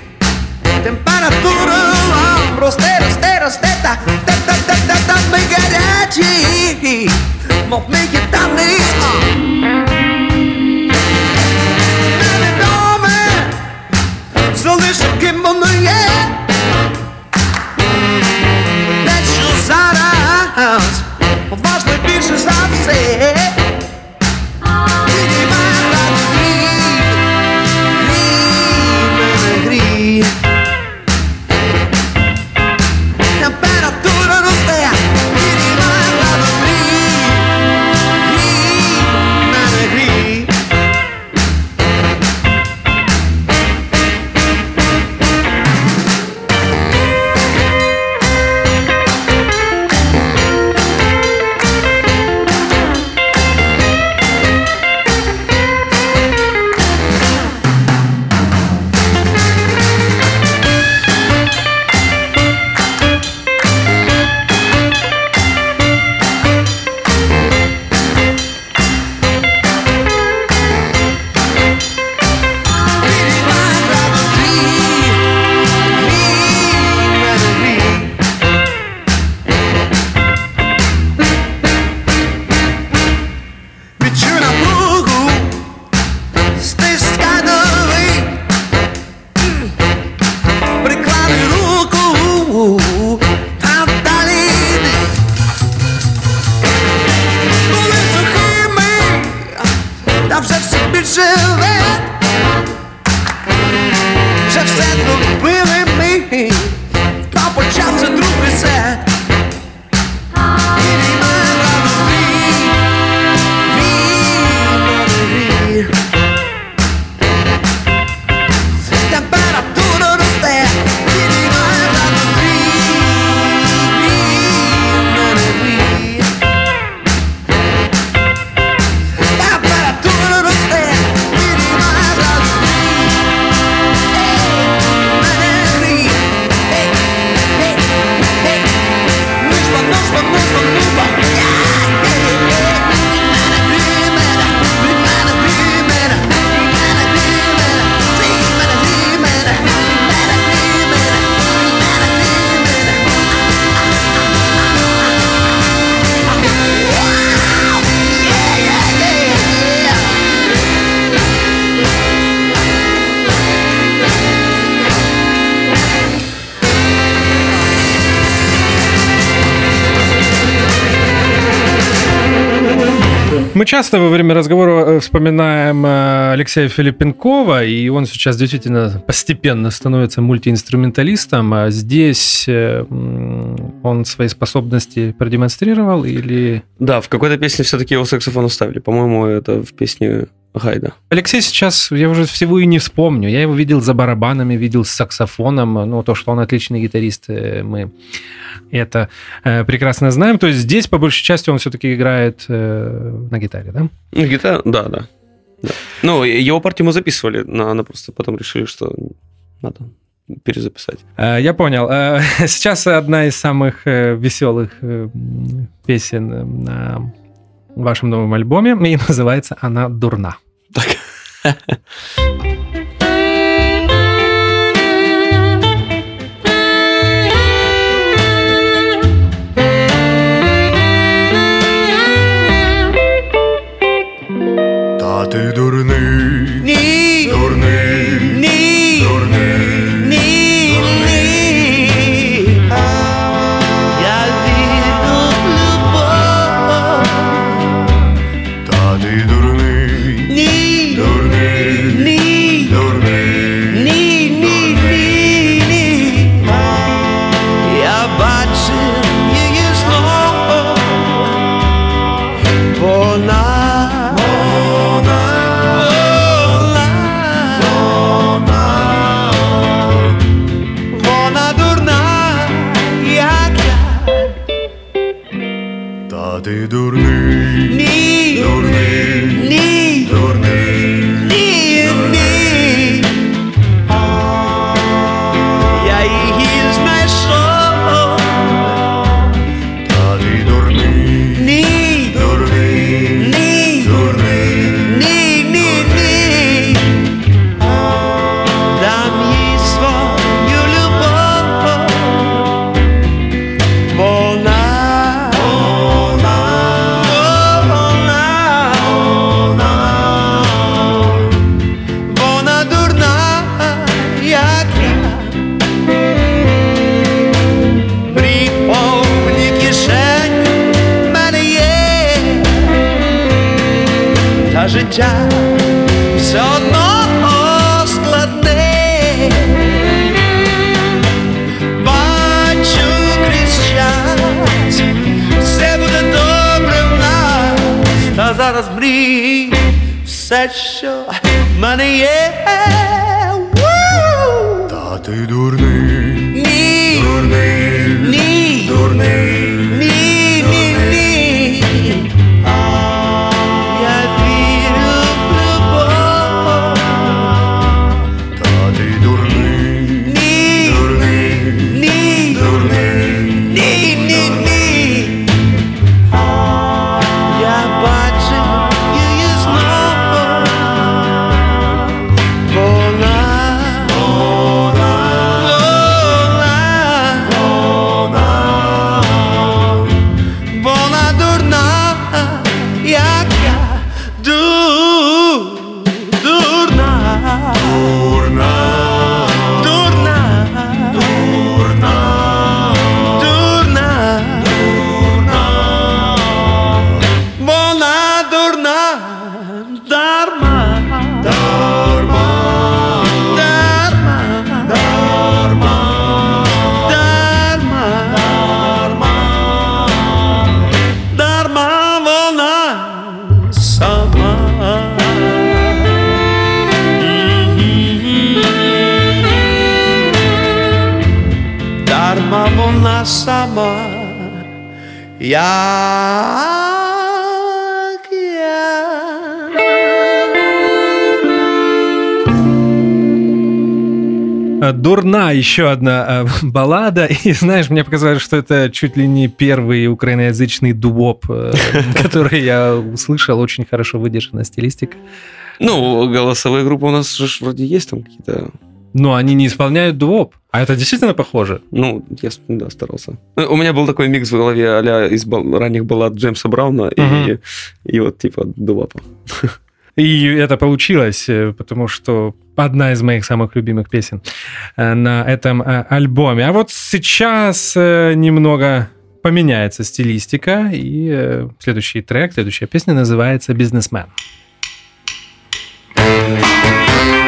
Speaker 4: побачиш, що щомиті Температура вам росте, росте, росте Та, та, та, та, та, та ми гарячі Мов негітарний Невідоме Залише ким воно є те, що зараз важливіше за все.
Speaker 2: часто во время разговора э, вспоминаем э, Алексея Филиппенкова, и он сейчас действительно постепенно становится мультиинструменталистом. А здесь э, он свои способности продемонстрировал или...
Speaker 3: Да, в какой-то песне все-таки его саксофон оставили. По-моему, это в песне Гайда.
Speaker 2: Алексей сейчас, я уже всего и не вспомню. Я его видел за барабанами, видел с саксофоном. Ну, то, что он отличный гитарист, э, мы это э, прекрасно знаем. То есть здесь, по большей части, он все-таки играет э, на гитаре, да?
Speaker 3: Ну, гитара, да, да. да. Ну, его партию мы записывали, но она просто потом решили, что надо перезаписать.
Speaker 2: Э, Я понял. Э, *laughs* Сейчас одна из самых веселых песен э, на вашем новом альбоме, и *laughs* называется она «Дурна».
Speaker 4: Та *laughs*
Speaker 2: еще одна э, *laughs* баллада. И знаешь, мне показалось, что это чуть ли не первый украиноязычный дубоп, э, *laughs* который я услышал. Очень хорошо выдержана стилистика.
Speaker 3: Ну, голосовые группы у нас же вроде есть там какие-то...
Speaker 2: Но они не исполняют дуоп. А это действительно похоже.
Speaker 3: Ну, я да, старался. Э, У меня был такой микс в голове а из ранних баллад Джеймса Брауна и,
Speaker 2: Мгм.
Speaker 3: и вот типа Дулапа. *laughs*
Speaker 2: И это получилось, э, потому что одна из моих самых любимых песен э, на этом э, альбоме. А вот сейчас э, немного поменяется стилистика, и следующий трек, следующая песня называется «Бизнесмен».
Speaker 4: В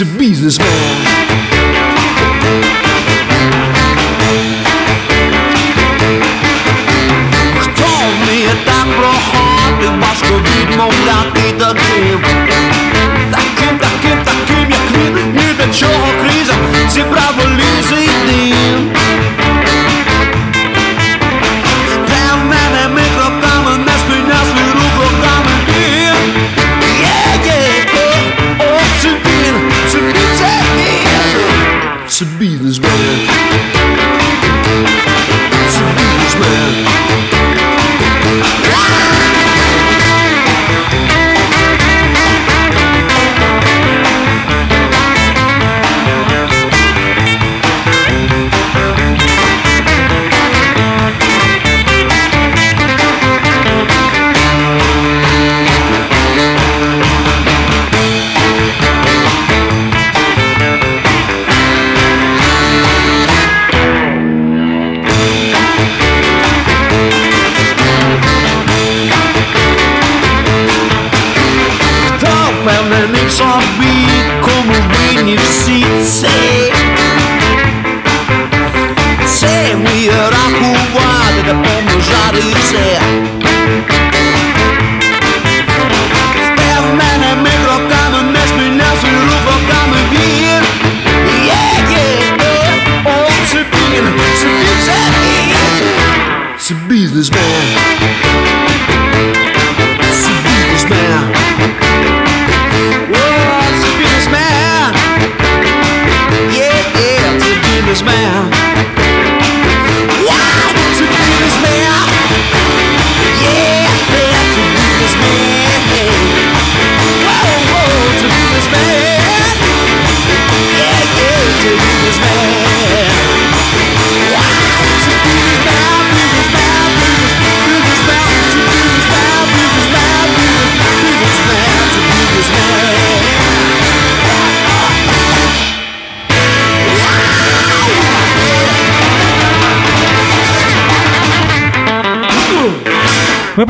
Speaker 4: це бізнесмен. Хто вміє так проходити, важко відмовляти таким. Таким, таким, таким, як він, ні до чого криза, зібрав валізи й дим. Це бізнесмен. Це бізнесмен. Хто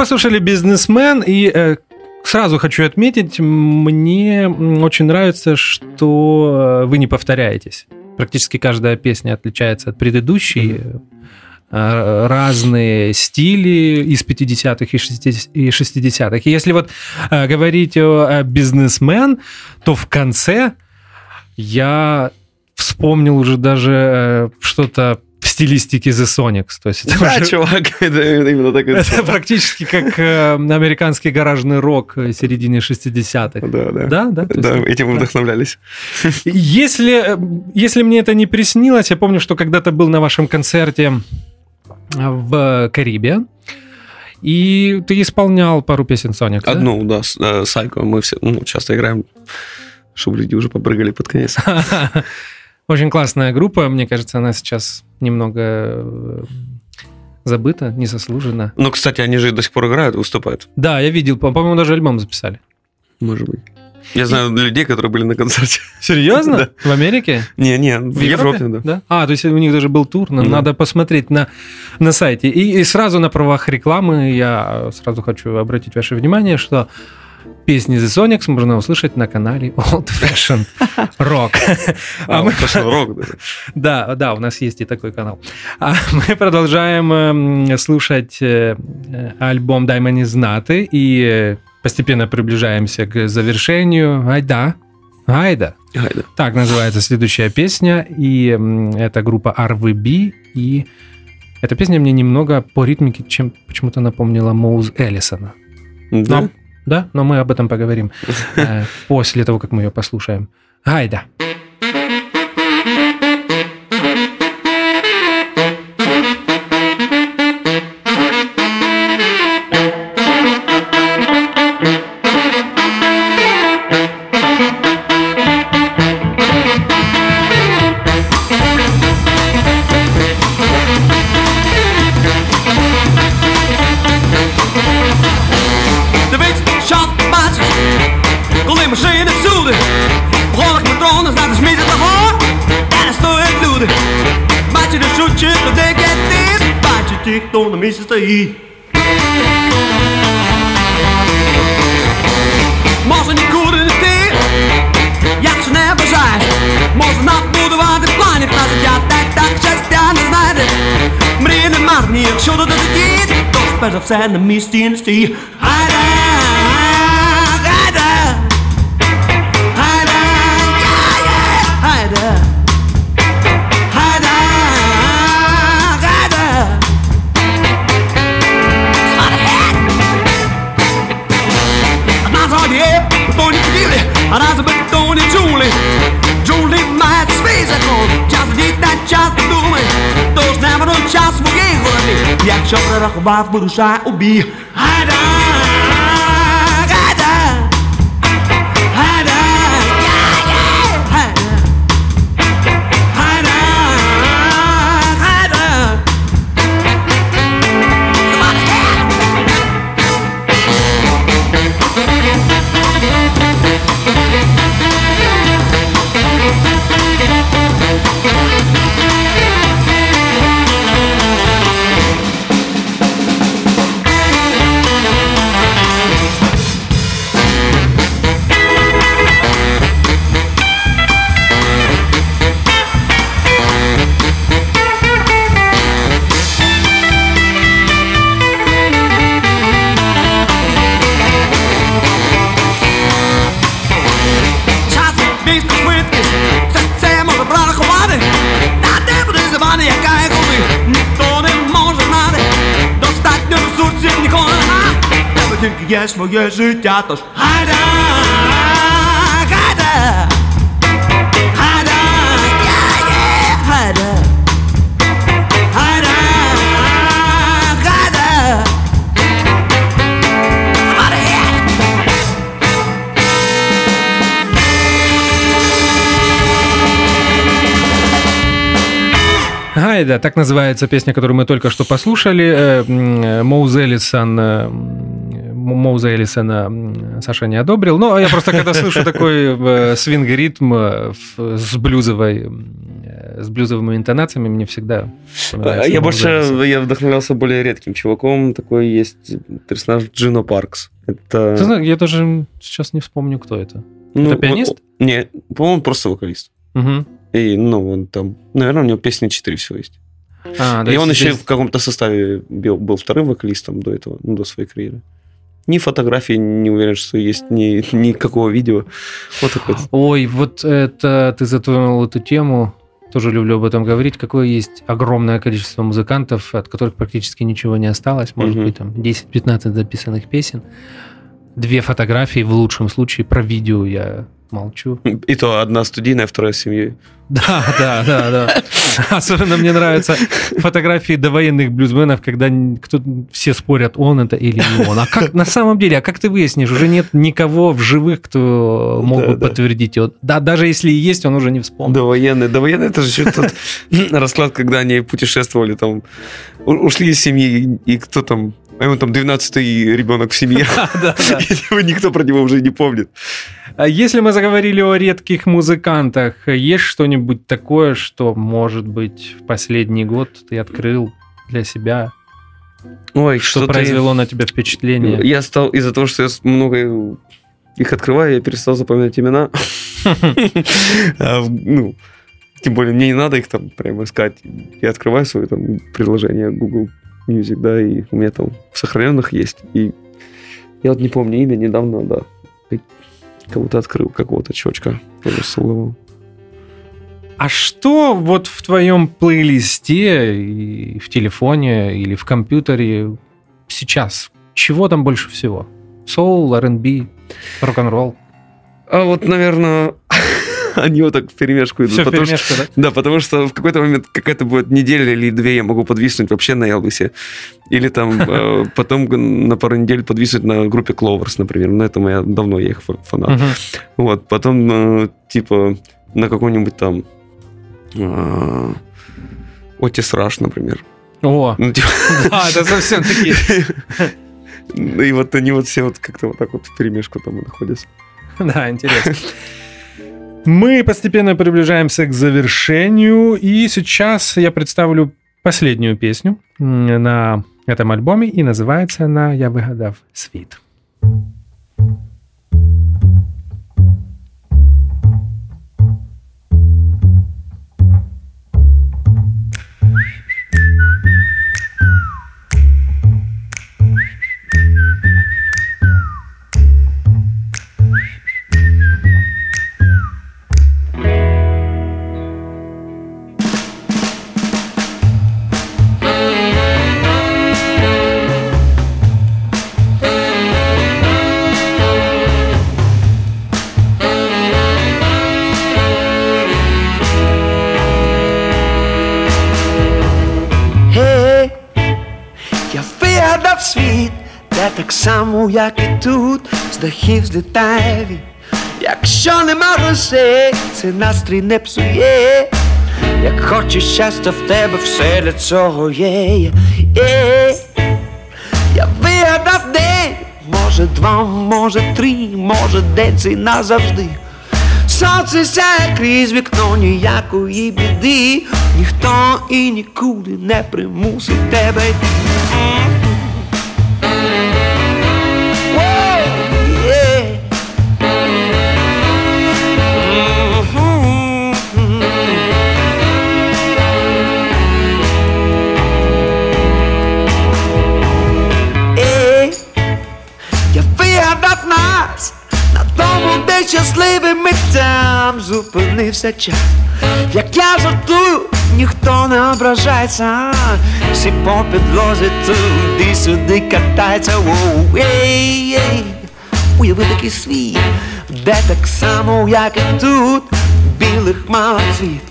Speaker 2: послушали «Бизнесмен», и э, сразу хочу отметить, мне очень нравится, что э, вы не повторяетесь. Практически каждая песня отличается от предыдущей. Э, Разные стили из 50-х и 60- и 60-х. И если вот говорить о, «Бизнесмен», то в конце я вспомнил уже даже что-то в стилистике The Sonics. То есть это
Speaker 3: Да,
Speaker 2: уже-
Speaker 3: чувак, *laughs* это именно так *laughs*
Speaker 2: это практически как э, американский гаражный рок э, середины 60-х.
Speaker 3: Да, да.
Speaker 2: Да, да. есть
Speaker 3: Да, этим мы
Speaker 2: да.
Speaker 3: вдохновлялись.
Speaker 2: Если, э, если мне это не приснилось, я помню, что когда-то был на вашем концерте в Карибе, и ты исполнял пару песен Sonic. да?
Speaker 3: Одну, да, э, Сайко. Мы все ну, часто играем, чтобы люди уже попрыгали под конец. *laughs*
Speaker 2: Очень классная группа, мне кажется, она сейчас немного э, забыта, незаслуженно.
Speaker 3: Ну, кстати, они же до сих пор играют, выступают.
Speaker 2: Да, я видел, по- по-моему, даже альбом записали.
Speaker 3: Может быть. Я знаю людей, которые были на концерте.
Speaker 2: Серьезно? *laughs*
Speaker 3: Да.
Speaker 2: В Америке?
Speaker 3: Не, не, в, Европе, да.
Speaker 2: А, то есть у них даже был тур, нам
Speaker 3: Да.
Speaker 2: надо посмотреть на, на сайте. И, и сразу на правах рекламы я сразу хочу обратить ваше внимание, что песни The Sonics можно услышать на канале Old Fashioned Rock. *laughs* А
Speaker 3: А,
Speaker 2: мы-
Speaker 3: рок даже.
Speaker 2: Да, да, у нас есть и такой канал. А мы продолжаем эм, слушать э, э, альбом «Дай мне знаты» и э, постепенно приближаемся к завершению. Ай да, Гайда.
Speaker 3: Гайда.
Speaker 2: Так называется следующая песня, и м, это группа RVB, и эта песня мне немного по ритмике чем почему-то напомнила Моуз Эллисона.
Speaker 3: Да?
Speaker 2: Но- да, но мы об этом поговорим э, после того, как мы ее послушаем. Гайда.
Speaker 4: Дивись, хто на місці стоїть. Може нікуди не йти, якщо не бажаєш, може набудувати планів на життя, так так щастя не знайдеш. Мрії не марні, якщо до тоді, то ж перш за все на місці не стій. Якщо прорахував, би тільки є своє життя, тож гайда, гайда, гайда, я-є, гайда, гайда, гайда. Somebody hit.
Speaker 2: Гайда, так называется песня, которую мы только что послушали. Э, Моуза Эллисона Саша не одобрил. Но я просто когда слышу такой э, свинг-ритм э, с блюзовой, э, с блюзовыми интонациями, мне всегда
Speaker 3: Я больше я вдохновлялся более редким чуваком. Такой есть персонаж Джино Паркс. Это,
Speaker 2: Ты знаешь, я даже сейчас не вспомню, кто это.
Speaker 3: ну,
Speaker 2: это пианист?
Speaker 3: он- не, по-моему, просто вокалист.
Speaker 2: Мгм.
Speaker 3: И, ну, он там, наверное, у него песни 4 всего есть.
Speaker 2: А,
Speaker 3: и он
Speaker 2: здесь-
Speaker 3: еще в каком-то составе был, был вторым вокалистом до этого, ну, до своей карьеры. Ни фотографии, не уверен, что есть, ни никакого видео. Вот такой.
Speaker 2: Ой, вот это ты затронул эту тему. Тоже люблю об этом говорить. Какое есть огромное количество музыкантов, от которых практически ничего не осталось. Может
Speaker 3: Мгм.
Speaker 2: быть, там 10-15 записанных песен. Две фотографии в лучшем случае. Про видео я молчу.
Speaker 3: И то одна студийная, вторая с семьей.
Speaker 2: Да, да, да, да. Особенно мне нравятся фотографии довоенных блюзменов, когда кто, все спорят, он это или не он. А как на самом деле, а как ты выяснишь, уже нет никого в живых, кто мог бы
Speaker 3: Да, да.
Speaker 2: подтвердить его. Да, даже если и есть, он уже не вспомнит.
Speaker 3: Довоенные. Довоенные это же еще тот *laughs* расклад, когда они путешествовали там, ушли из семьи, и кто там, а ему там 12-й ребенок в семье. *laughs* *laughs* Никто про него уже не помнит.
Speaker 2: А Если мы заговорили о редких музыкантах, есть что-нибудь такое, что, может быть, в последний год ты открыл для себя,
Speaker 3: Ой,
Speaker 2: что
Speaker 3: что-то
Speaker 2: произвело на тебя впечатление?
Speaker 3: Я стал, из-за того, что я много их открываю, я перестал запоминать имена. *laughs* А, Ну, тем более мне не надо их там прямо искать. Я открываю свое там приложение Google Music, да, и у меня там в сохраненных есть. И я вот не помню имя, недавно, да, будто открыл какого-то чувачка тоже солового.
Speaker 2: А что вот в твоем плейлисте и в телефоне или в компьютере сейчас? Чего там больше всего? Соул, R&B, рок-н-ролл?
Speaker 3: А вот, наверное, *laughs* *laughs* они вот так в перемешку идут.
Speaker 2: Все в
Speaker 3: потому что-
Speaker 2: перемешку, да?
Speaker 3: Да, потому что в какой-то момент какая-то будет неделя или две я могу подвиснуть вообще на Элвисе. Или там *laughs* э, потом на пару недель подвиснуть на группе Clovers, например. На этом я давно я их фа- фанат. Вот, потом э, типа на какой-нибудь там э, Отис Раш, например.
Speaker 2: О, *laughs*
Speaker 3: Ну, типа,
Speaker 2: да, это совсем такие.
Speaker 3: и вот они вот все вот как-то вот так вот в перемешку там и находятся.
Speaker 2: Да, интересно. Мы постепенно приближаемся к завершению, и сейчас я представлю последнюю песню на этом альбоме, и называется она «Я выгадав світ».
Speaker 4: Гей, з дахів він. Якщо нема грошей, це настрій не псує. Як хочеш щастя в тебе, все для цього є. Є. Я вигадав день, може два, може три, може день цей назавжди. Сонце сяє крізь вікно ніякої біди, ніхто і нікуди не примусить тебе йти. Зупинився час. Як я жартую, ніхто не ображається, всі по підлозі туди сюди катаються. Уяви такий світ, де так само, як і тут, білих мало цвіт.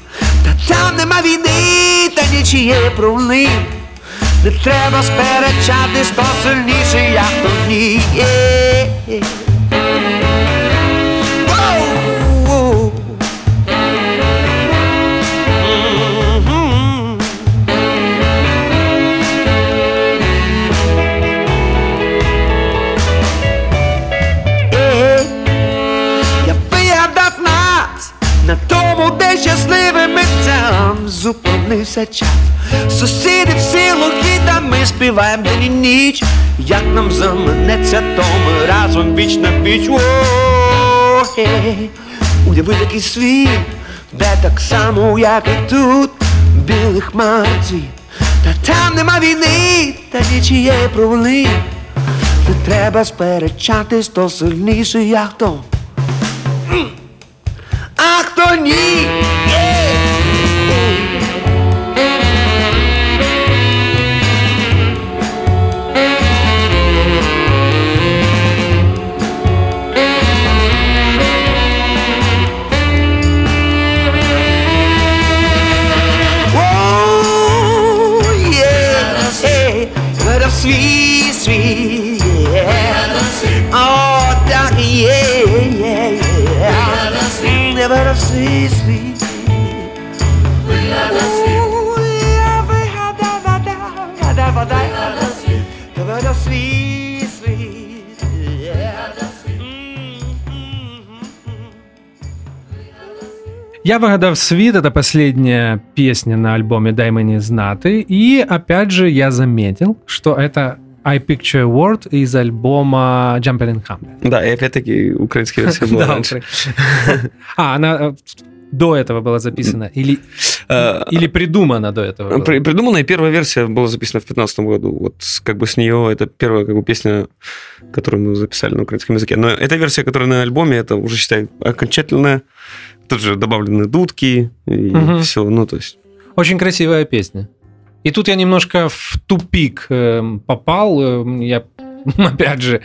Speaker 4: Та там нема війни, та нічиє провини. Не треба сперечатись, хто сильніший, як то ні. На тому, де щасливими там зупинився час. Сусіди всі глухі, та ми співаємо день і ніч. Як нам заманеться, то ми разом віч на віч. Ой, Уяви такий світ, де так само, як і тут, білих марців. Та там нема війни, та нічіє провини. Не треба сперечатись, хто сильніший, а хто. А хто ні. свій світ. О, я вигадав, гадав, гадав, гадав. Я видав свій світ, є.
Speaker 2: Я выгадав свит, это последняя песня на альбоме «Дай мне знаты». И опять же я заметил, что это I Picture a World из альбома Jumper and Humble.
Speaker 3: Да, и опять-таки украинская версия была *laughs*
Speaker 2: Да,
Speaker 3: раньше.
Speaker 2: укра- *laughs* А, она э, до этого была записана? Или,
Speaker 3: Э,
Speaker 2: или придумана до этого?
Speaker 3: Придуманная первая версия была записана в 2015 году. Вот как бы с нее это первая как бы, песня, которую мы записали на украинском языке. Но эта версия, которая на альбоме, это уже считай окончательная. Тут же добавлены дудки и
Speaker 2: Мгм.
Speaker 3: все. Ну, то есть
Speaker 2: Очень красивая песня. И тут я немножко в тупик эм, попал. Эм, Я, *laughs* опять же,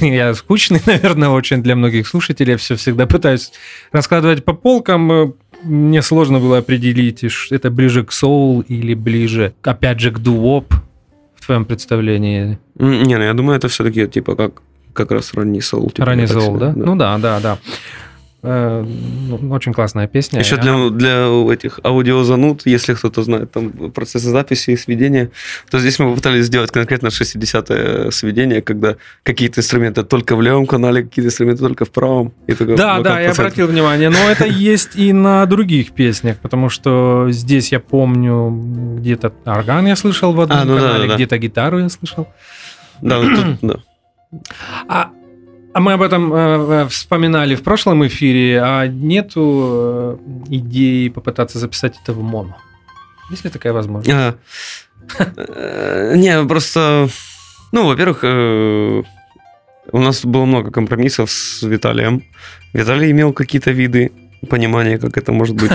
Speaker 2: я скучный, *laughs* наверное, очень для многих слушателей. Я все всегда пытаюсь раскладывать по полкам. Э, Мне сложно было определить, ш- это ближе к соул или ближе, опять же, к дуоп в твоем представлении.
Speaker 3: Не, ну я думаю, это все-таки типа как, как раз ранний соул. типа,
Speaker 2: Ранний соул,
Speaker 3: себе,
Speaker 2: да? Ну да, да, да. Э, ну, Очень классная песня.
Speaker 3: Еще для, для этих аудиозануд, если кто-то знает там процессы записи и сведения, то здесь мы попытались сделать конкретно 60-е сведение, когда какие-то инструменты только в левом канале, какие-то инструменты только в правом. И только
Speaker 2: Да, да, я обратил внимание, но это есть и на других песнях, потому что здесь я помню где-то орган я слышал в одном
Speaker 3: А, ну да,
Speaker 2: канале,
Speaker 3: да, да.
Speaker 2: где-то гитару я слышал.
Speaker 3: Да, ну тут, да.
Speaker 2: А, а мы об этом э, э, вспоминали в прошлом эфире, а нету э, идеи попытаться записать это в моно? Есть ли такая возможность?
Speaker 3: А, э, Не, просто, ну, во-первых, у нас было много компромиссов с Виталием. Виталий имел какие-то виды понимания, как это может быть.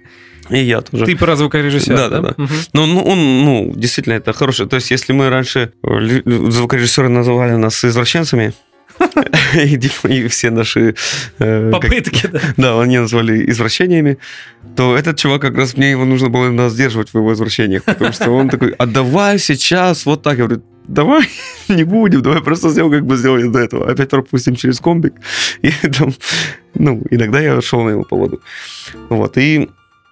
Speaker 3: *laughs* И я тоже.
Speaker 2: Ты про звукорежиссера,
Speaker 3: Да, да, да. Ну, ну, он, ну, действительно, это хороший. То есть, если мы раньше звукорежиссеры называли нас извращенцами, *laughs* и, все наши... э,
Speaker 2: Попытки, да. *laughs*
Speaker 3: да, они назвали извращениями, то этот чувак как раз мне его нужно было иногда сдерживать в его извращениях, потому что он такой, а давай сейчас вот так. Я говорю, давай *laughs* не будем, давай просто сделаем, как бы сделали до этого. Опять пропустим через комбик. И там, ну, иногда я шел на его поводу. Вот, и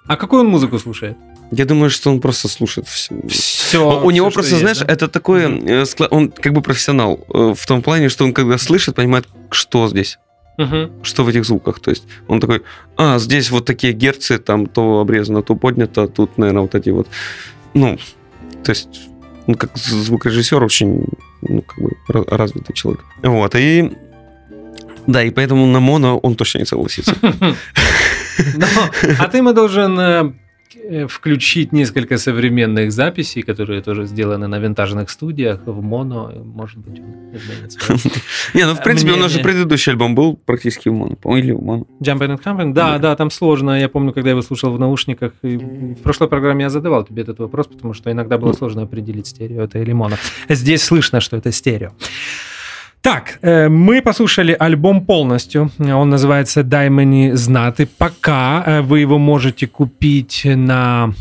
Speaker 2: А какую он музыку слушает?
Speaker 3: Я думаю, что он просто слушает все.
Speaker 2: Все.
Speaker 3: У него просто, знаешь, это такое, э, он как бы профессионал э, в том плане, что он когда слышит, понимает, что здесь, что в этих звуках. То есть он такой, а, здесь вот такие герцы, там то обрезано, то поднято, тут, наверное, вот эти вот, ну, то есть он как звукорежиссер очень, ну, как бы ра- развитый человек. Вот, и да, и поэтому на моно он точно не согласится. *laughs*
Speaker 2: А ты мы должен э, включить несколько современных записей, которые тоже сделаны на винтажных студиях в моно, может быть, он. *laughs*
Speaker 3: Не, ну, в принципе, у нас же предыдущий альбом был практически в моно, или в моно.
Speaker 2: Jumping and Humping? Да,
Speaker 3: Да.
Speaker 2: там сложно. Я помню, когда я его слушал в наушниках, в прошлой программе я задавал тебе этот вопрос, потому что иногда было сложно определить, стерео это или моно. Здесь слышно, что это стерео. Так, э, мы послушали альбом полностью. Он называется «Дай мені знати». Пока э, вы его можете купить на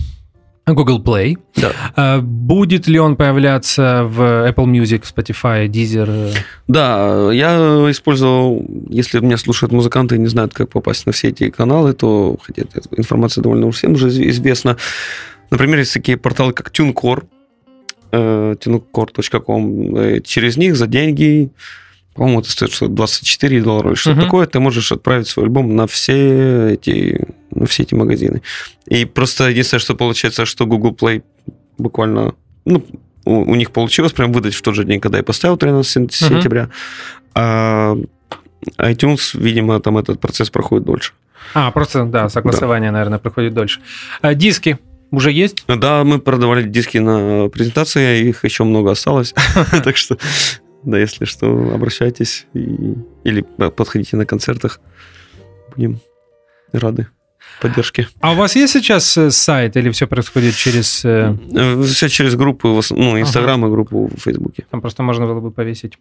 Speaker 2: Google Play.
Speaker 3: Да.
Speaker 2: Э, Будет ли он появляться в Apple Music, Spotify, Deezer?
Speaker 3: Да, я использовал, если меня слушают музыканты и не знают, как попасть на все эти каналы, то хотя эта информация довольно всем уже изв- известна. Например, есть такие порталы, как TuneCore, э, tunecore.com. Э, Через них за деньги, по-моему, это стоит что 24 доллара или что-то
Speaker 2: Мгм.
Speaker 3: такое, ты можешь отправить свой альбом на все эти, на все эти магазины. И просто единственное, что получается, что Google Play буквально, ну, у, у них получилось прям выдать в тот же день, когда я поставил 13
Speaker 2: Мгм.
Speaker 3: сентября. А iTunes, видимо, там этот процесс проходит дольше.
Speaker 2: А, просто, да, согласование, наверное, проходит дольше. А Диски уже есть?
Speaker 3: Да, мы продавали диски на презентации, их еще много осталось. *laughs* Так что, да, если что, обращайтесь или подходите на концертах. Будем рады поддержке.
Speaker 2: А у вас есть сейчас э, сайт или все происходит через... э,
Speaker 3: Все через основ- ну, Инстаграм и группу в Фейсбуке.
Speaker 2: Там просто можно было бы повесить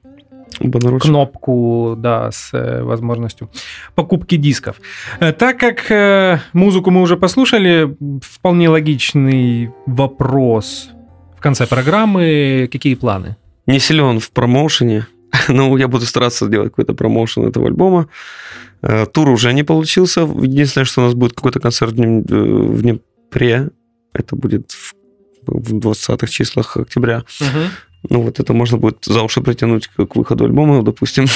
Speaker 2: Кнопку, да, с э, возможностью покупки дисков. Э, Так как э, музыку мы уже послушали, вполне логичный вопрос в конце программы. Какие планы?
Speaker 3: Не силен в промоушене, *laughs* но я буду стараться сделать какой-то промоушен этого альбома. Тур уже не получился. Единственное, что у нас будет какой-то концерт в Днепре. Это будет в в 20-х числах октября.
Speaker 2: Мгм.
Speaker 3: Ну, вот это можно будет за уши притянуть к, к выходу альбома, допустим.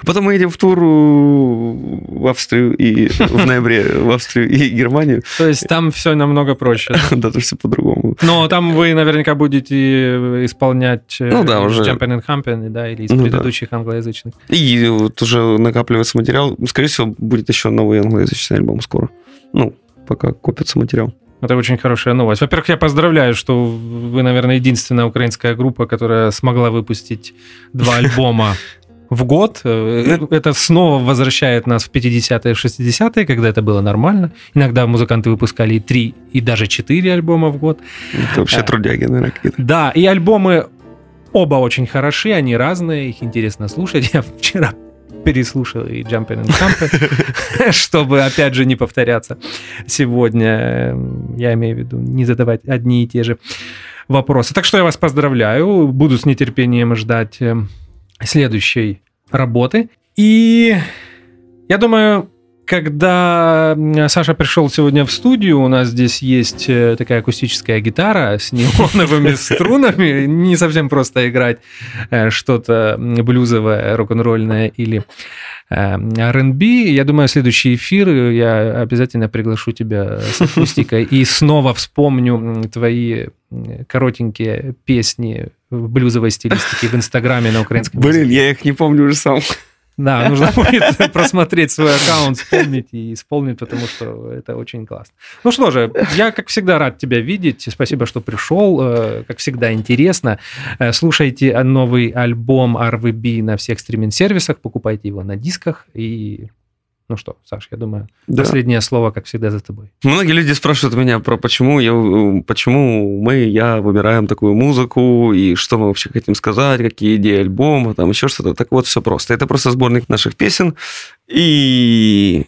Speaker 3: А *laughs* потом мы едем в тур э, в Австрию и в ноябре в Австрию и Германию.
Speaker 2: То есть там все намного проще. *laughs*
Speaker 3: Да, тут все по-другому.
Speaker 2: Но там вы наверняка будете исполнять э,
Speaker 3: Ну да, уже.
Speaker 2: Jumpin' and Humpin', да, или из
Speaker 3: Ну да.
Speaker 2: предыдущих англоязычных.
Speaker 3: И вот уже накапливается материал. Скорее всего, будет еще новый англоязычный альбом скоро. Ну, пока копится материал.
Speaker 2: Это очень хорошая новость. Во-первых, я поздравляю, что вы, наверное, единственная украинская группа, которая смогла выпустить два *laughs* альбома в год. Э, Это снова возвращает нас в 50-е, 60-е, когда это было нормально. Иногда музыканты выпускали и три, и даже четыре альбома в год.
Speaker 3: Это вообще
Speaker 2: А.
Speaker 3: трудяги, наверное, какие-то.
Speaker 2: Да, и альбомы оба очень хороши, они разные, их интересно слушать. *laughs* Я вчера переслушал и Jumpin' and Jumpin', *laughs* чтобы, опять же, не повторяться сегодня. Я имею в виду не задавать одни и те же вопросы. Так что я вас поздравляю. Буду с нетерпением ждать эм, следующей работы. И я думаю, когда Саша пришел сегодня в студию, у нас здесь есть э, такая акустическая гитара с *laughs* неоновыми струнами. Не совсем просто играть э, что-то блюзовое, рок-н-ролльное или э, R&B. Я думаю, следующий эфир я обязательно приглашу тебя с акустикой и снова вспомню твои коротенькие песни в блюзовой стилистике в Инстаграме на украинском.
Speaker 3: Блин, я их не помню уже сам.
Speaker 2: Да, нужно будет *laughs* просмотреть свой аккаунт, вспомнить и исполнить, потому что это очень классно. Ну что же, я, как всегда, рад тебя видеть. Спасибо, что пришел. Э, Как всегда, интересно. Э, Слушайте новый альбом RVB на всех стриминг-сервисах, покупайте его на дисках. И, ну что, Саш, я думаю,
Speaker 3: Да.
Speaker 2: последнее слово, как всегда, за тобой.
Speaker 3: Многие люди спрашивают меня про почему я, почему мы, я выбираем такую музыку и что мы вообще хотим сказать, какие идеи альбома, там еще что-то. Так вот, все просто. Это просто сборник наших песен. И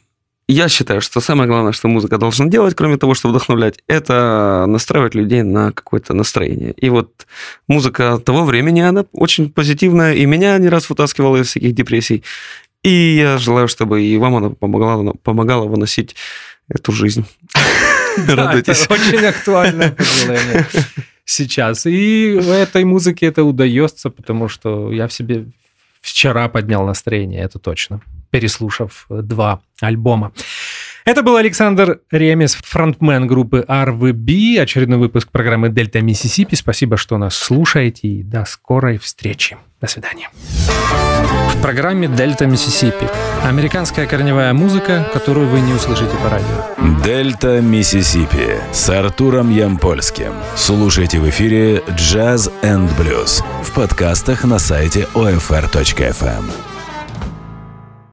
Speaker 3: я считаю, что самое главное, что музыка должна делать, кроме того, что вдохновлять, это настраивать людей на какое-то настроение. И вот музыка того времени, она очень позитивная, и меня не раз вытаскивала из всяких депрессий. И я желаю, чтобы и вам она помогала, помогала выносить эту жизнь. *laughs* Радуйтесь.
Speaker 2: это очень актуальное пожелание сейчас. И в этой музыке это удается, потому что я в себе вчера поднял настроение, это точно, переслушав два альбома. Это был Александр Ремес, фронтмен группы RVB, очередной выпуск программы «Дельта Миссисипи». Спасибо, что нас слушаете, и до скорой встречи. До свидания. В программе «Дельта Миссисипи» американская корневая музыка, которую вы не услышите по радио.
Speaker 1: Дельта Миссисипи с Артуром Ямпольским. Слушайте в эфире Jazz and Blues в подкастах на сайте OFR.FM.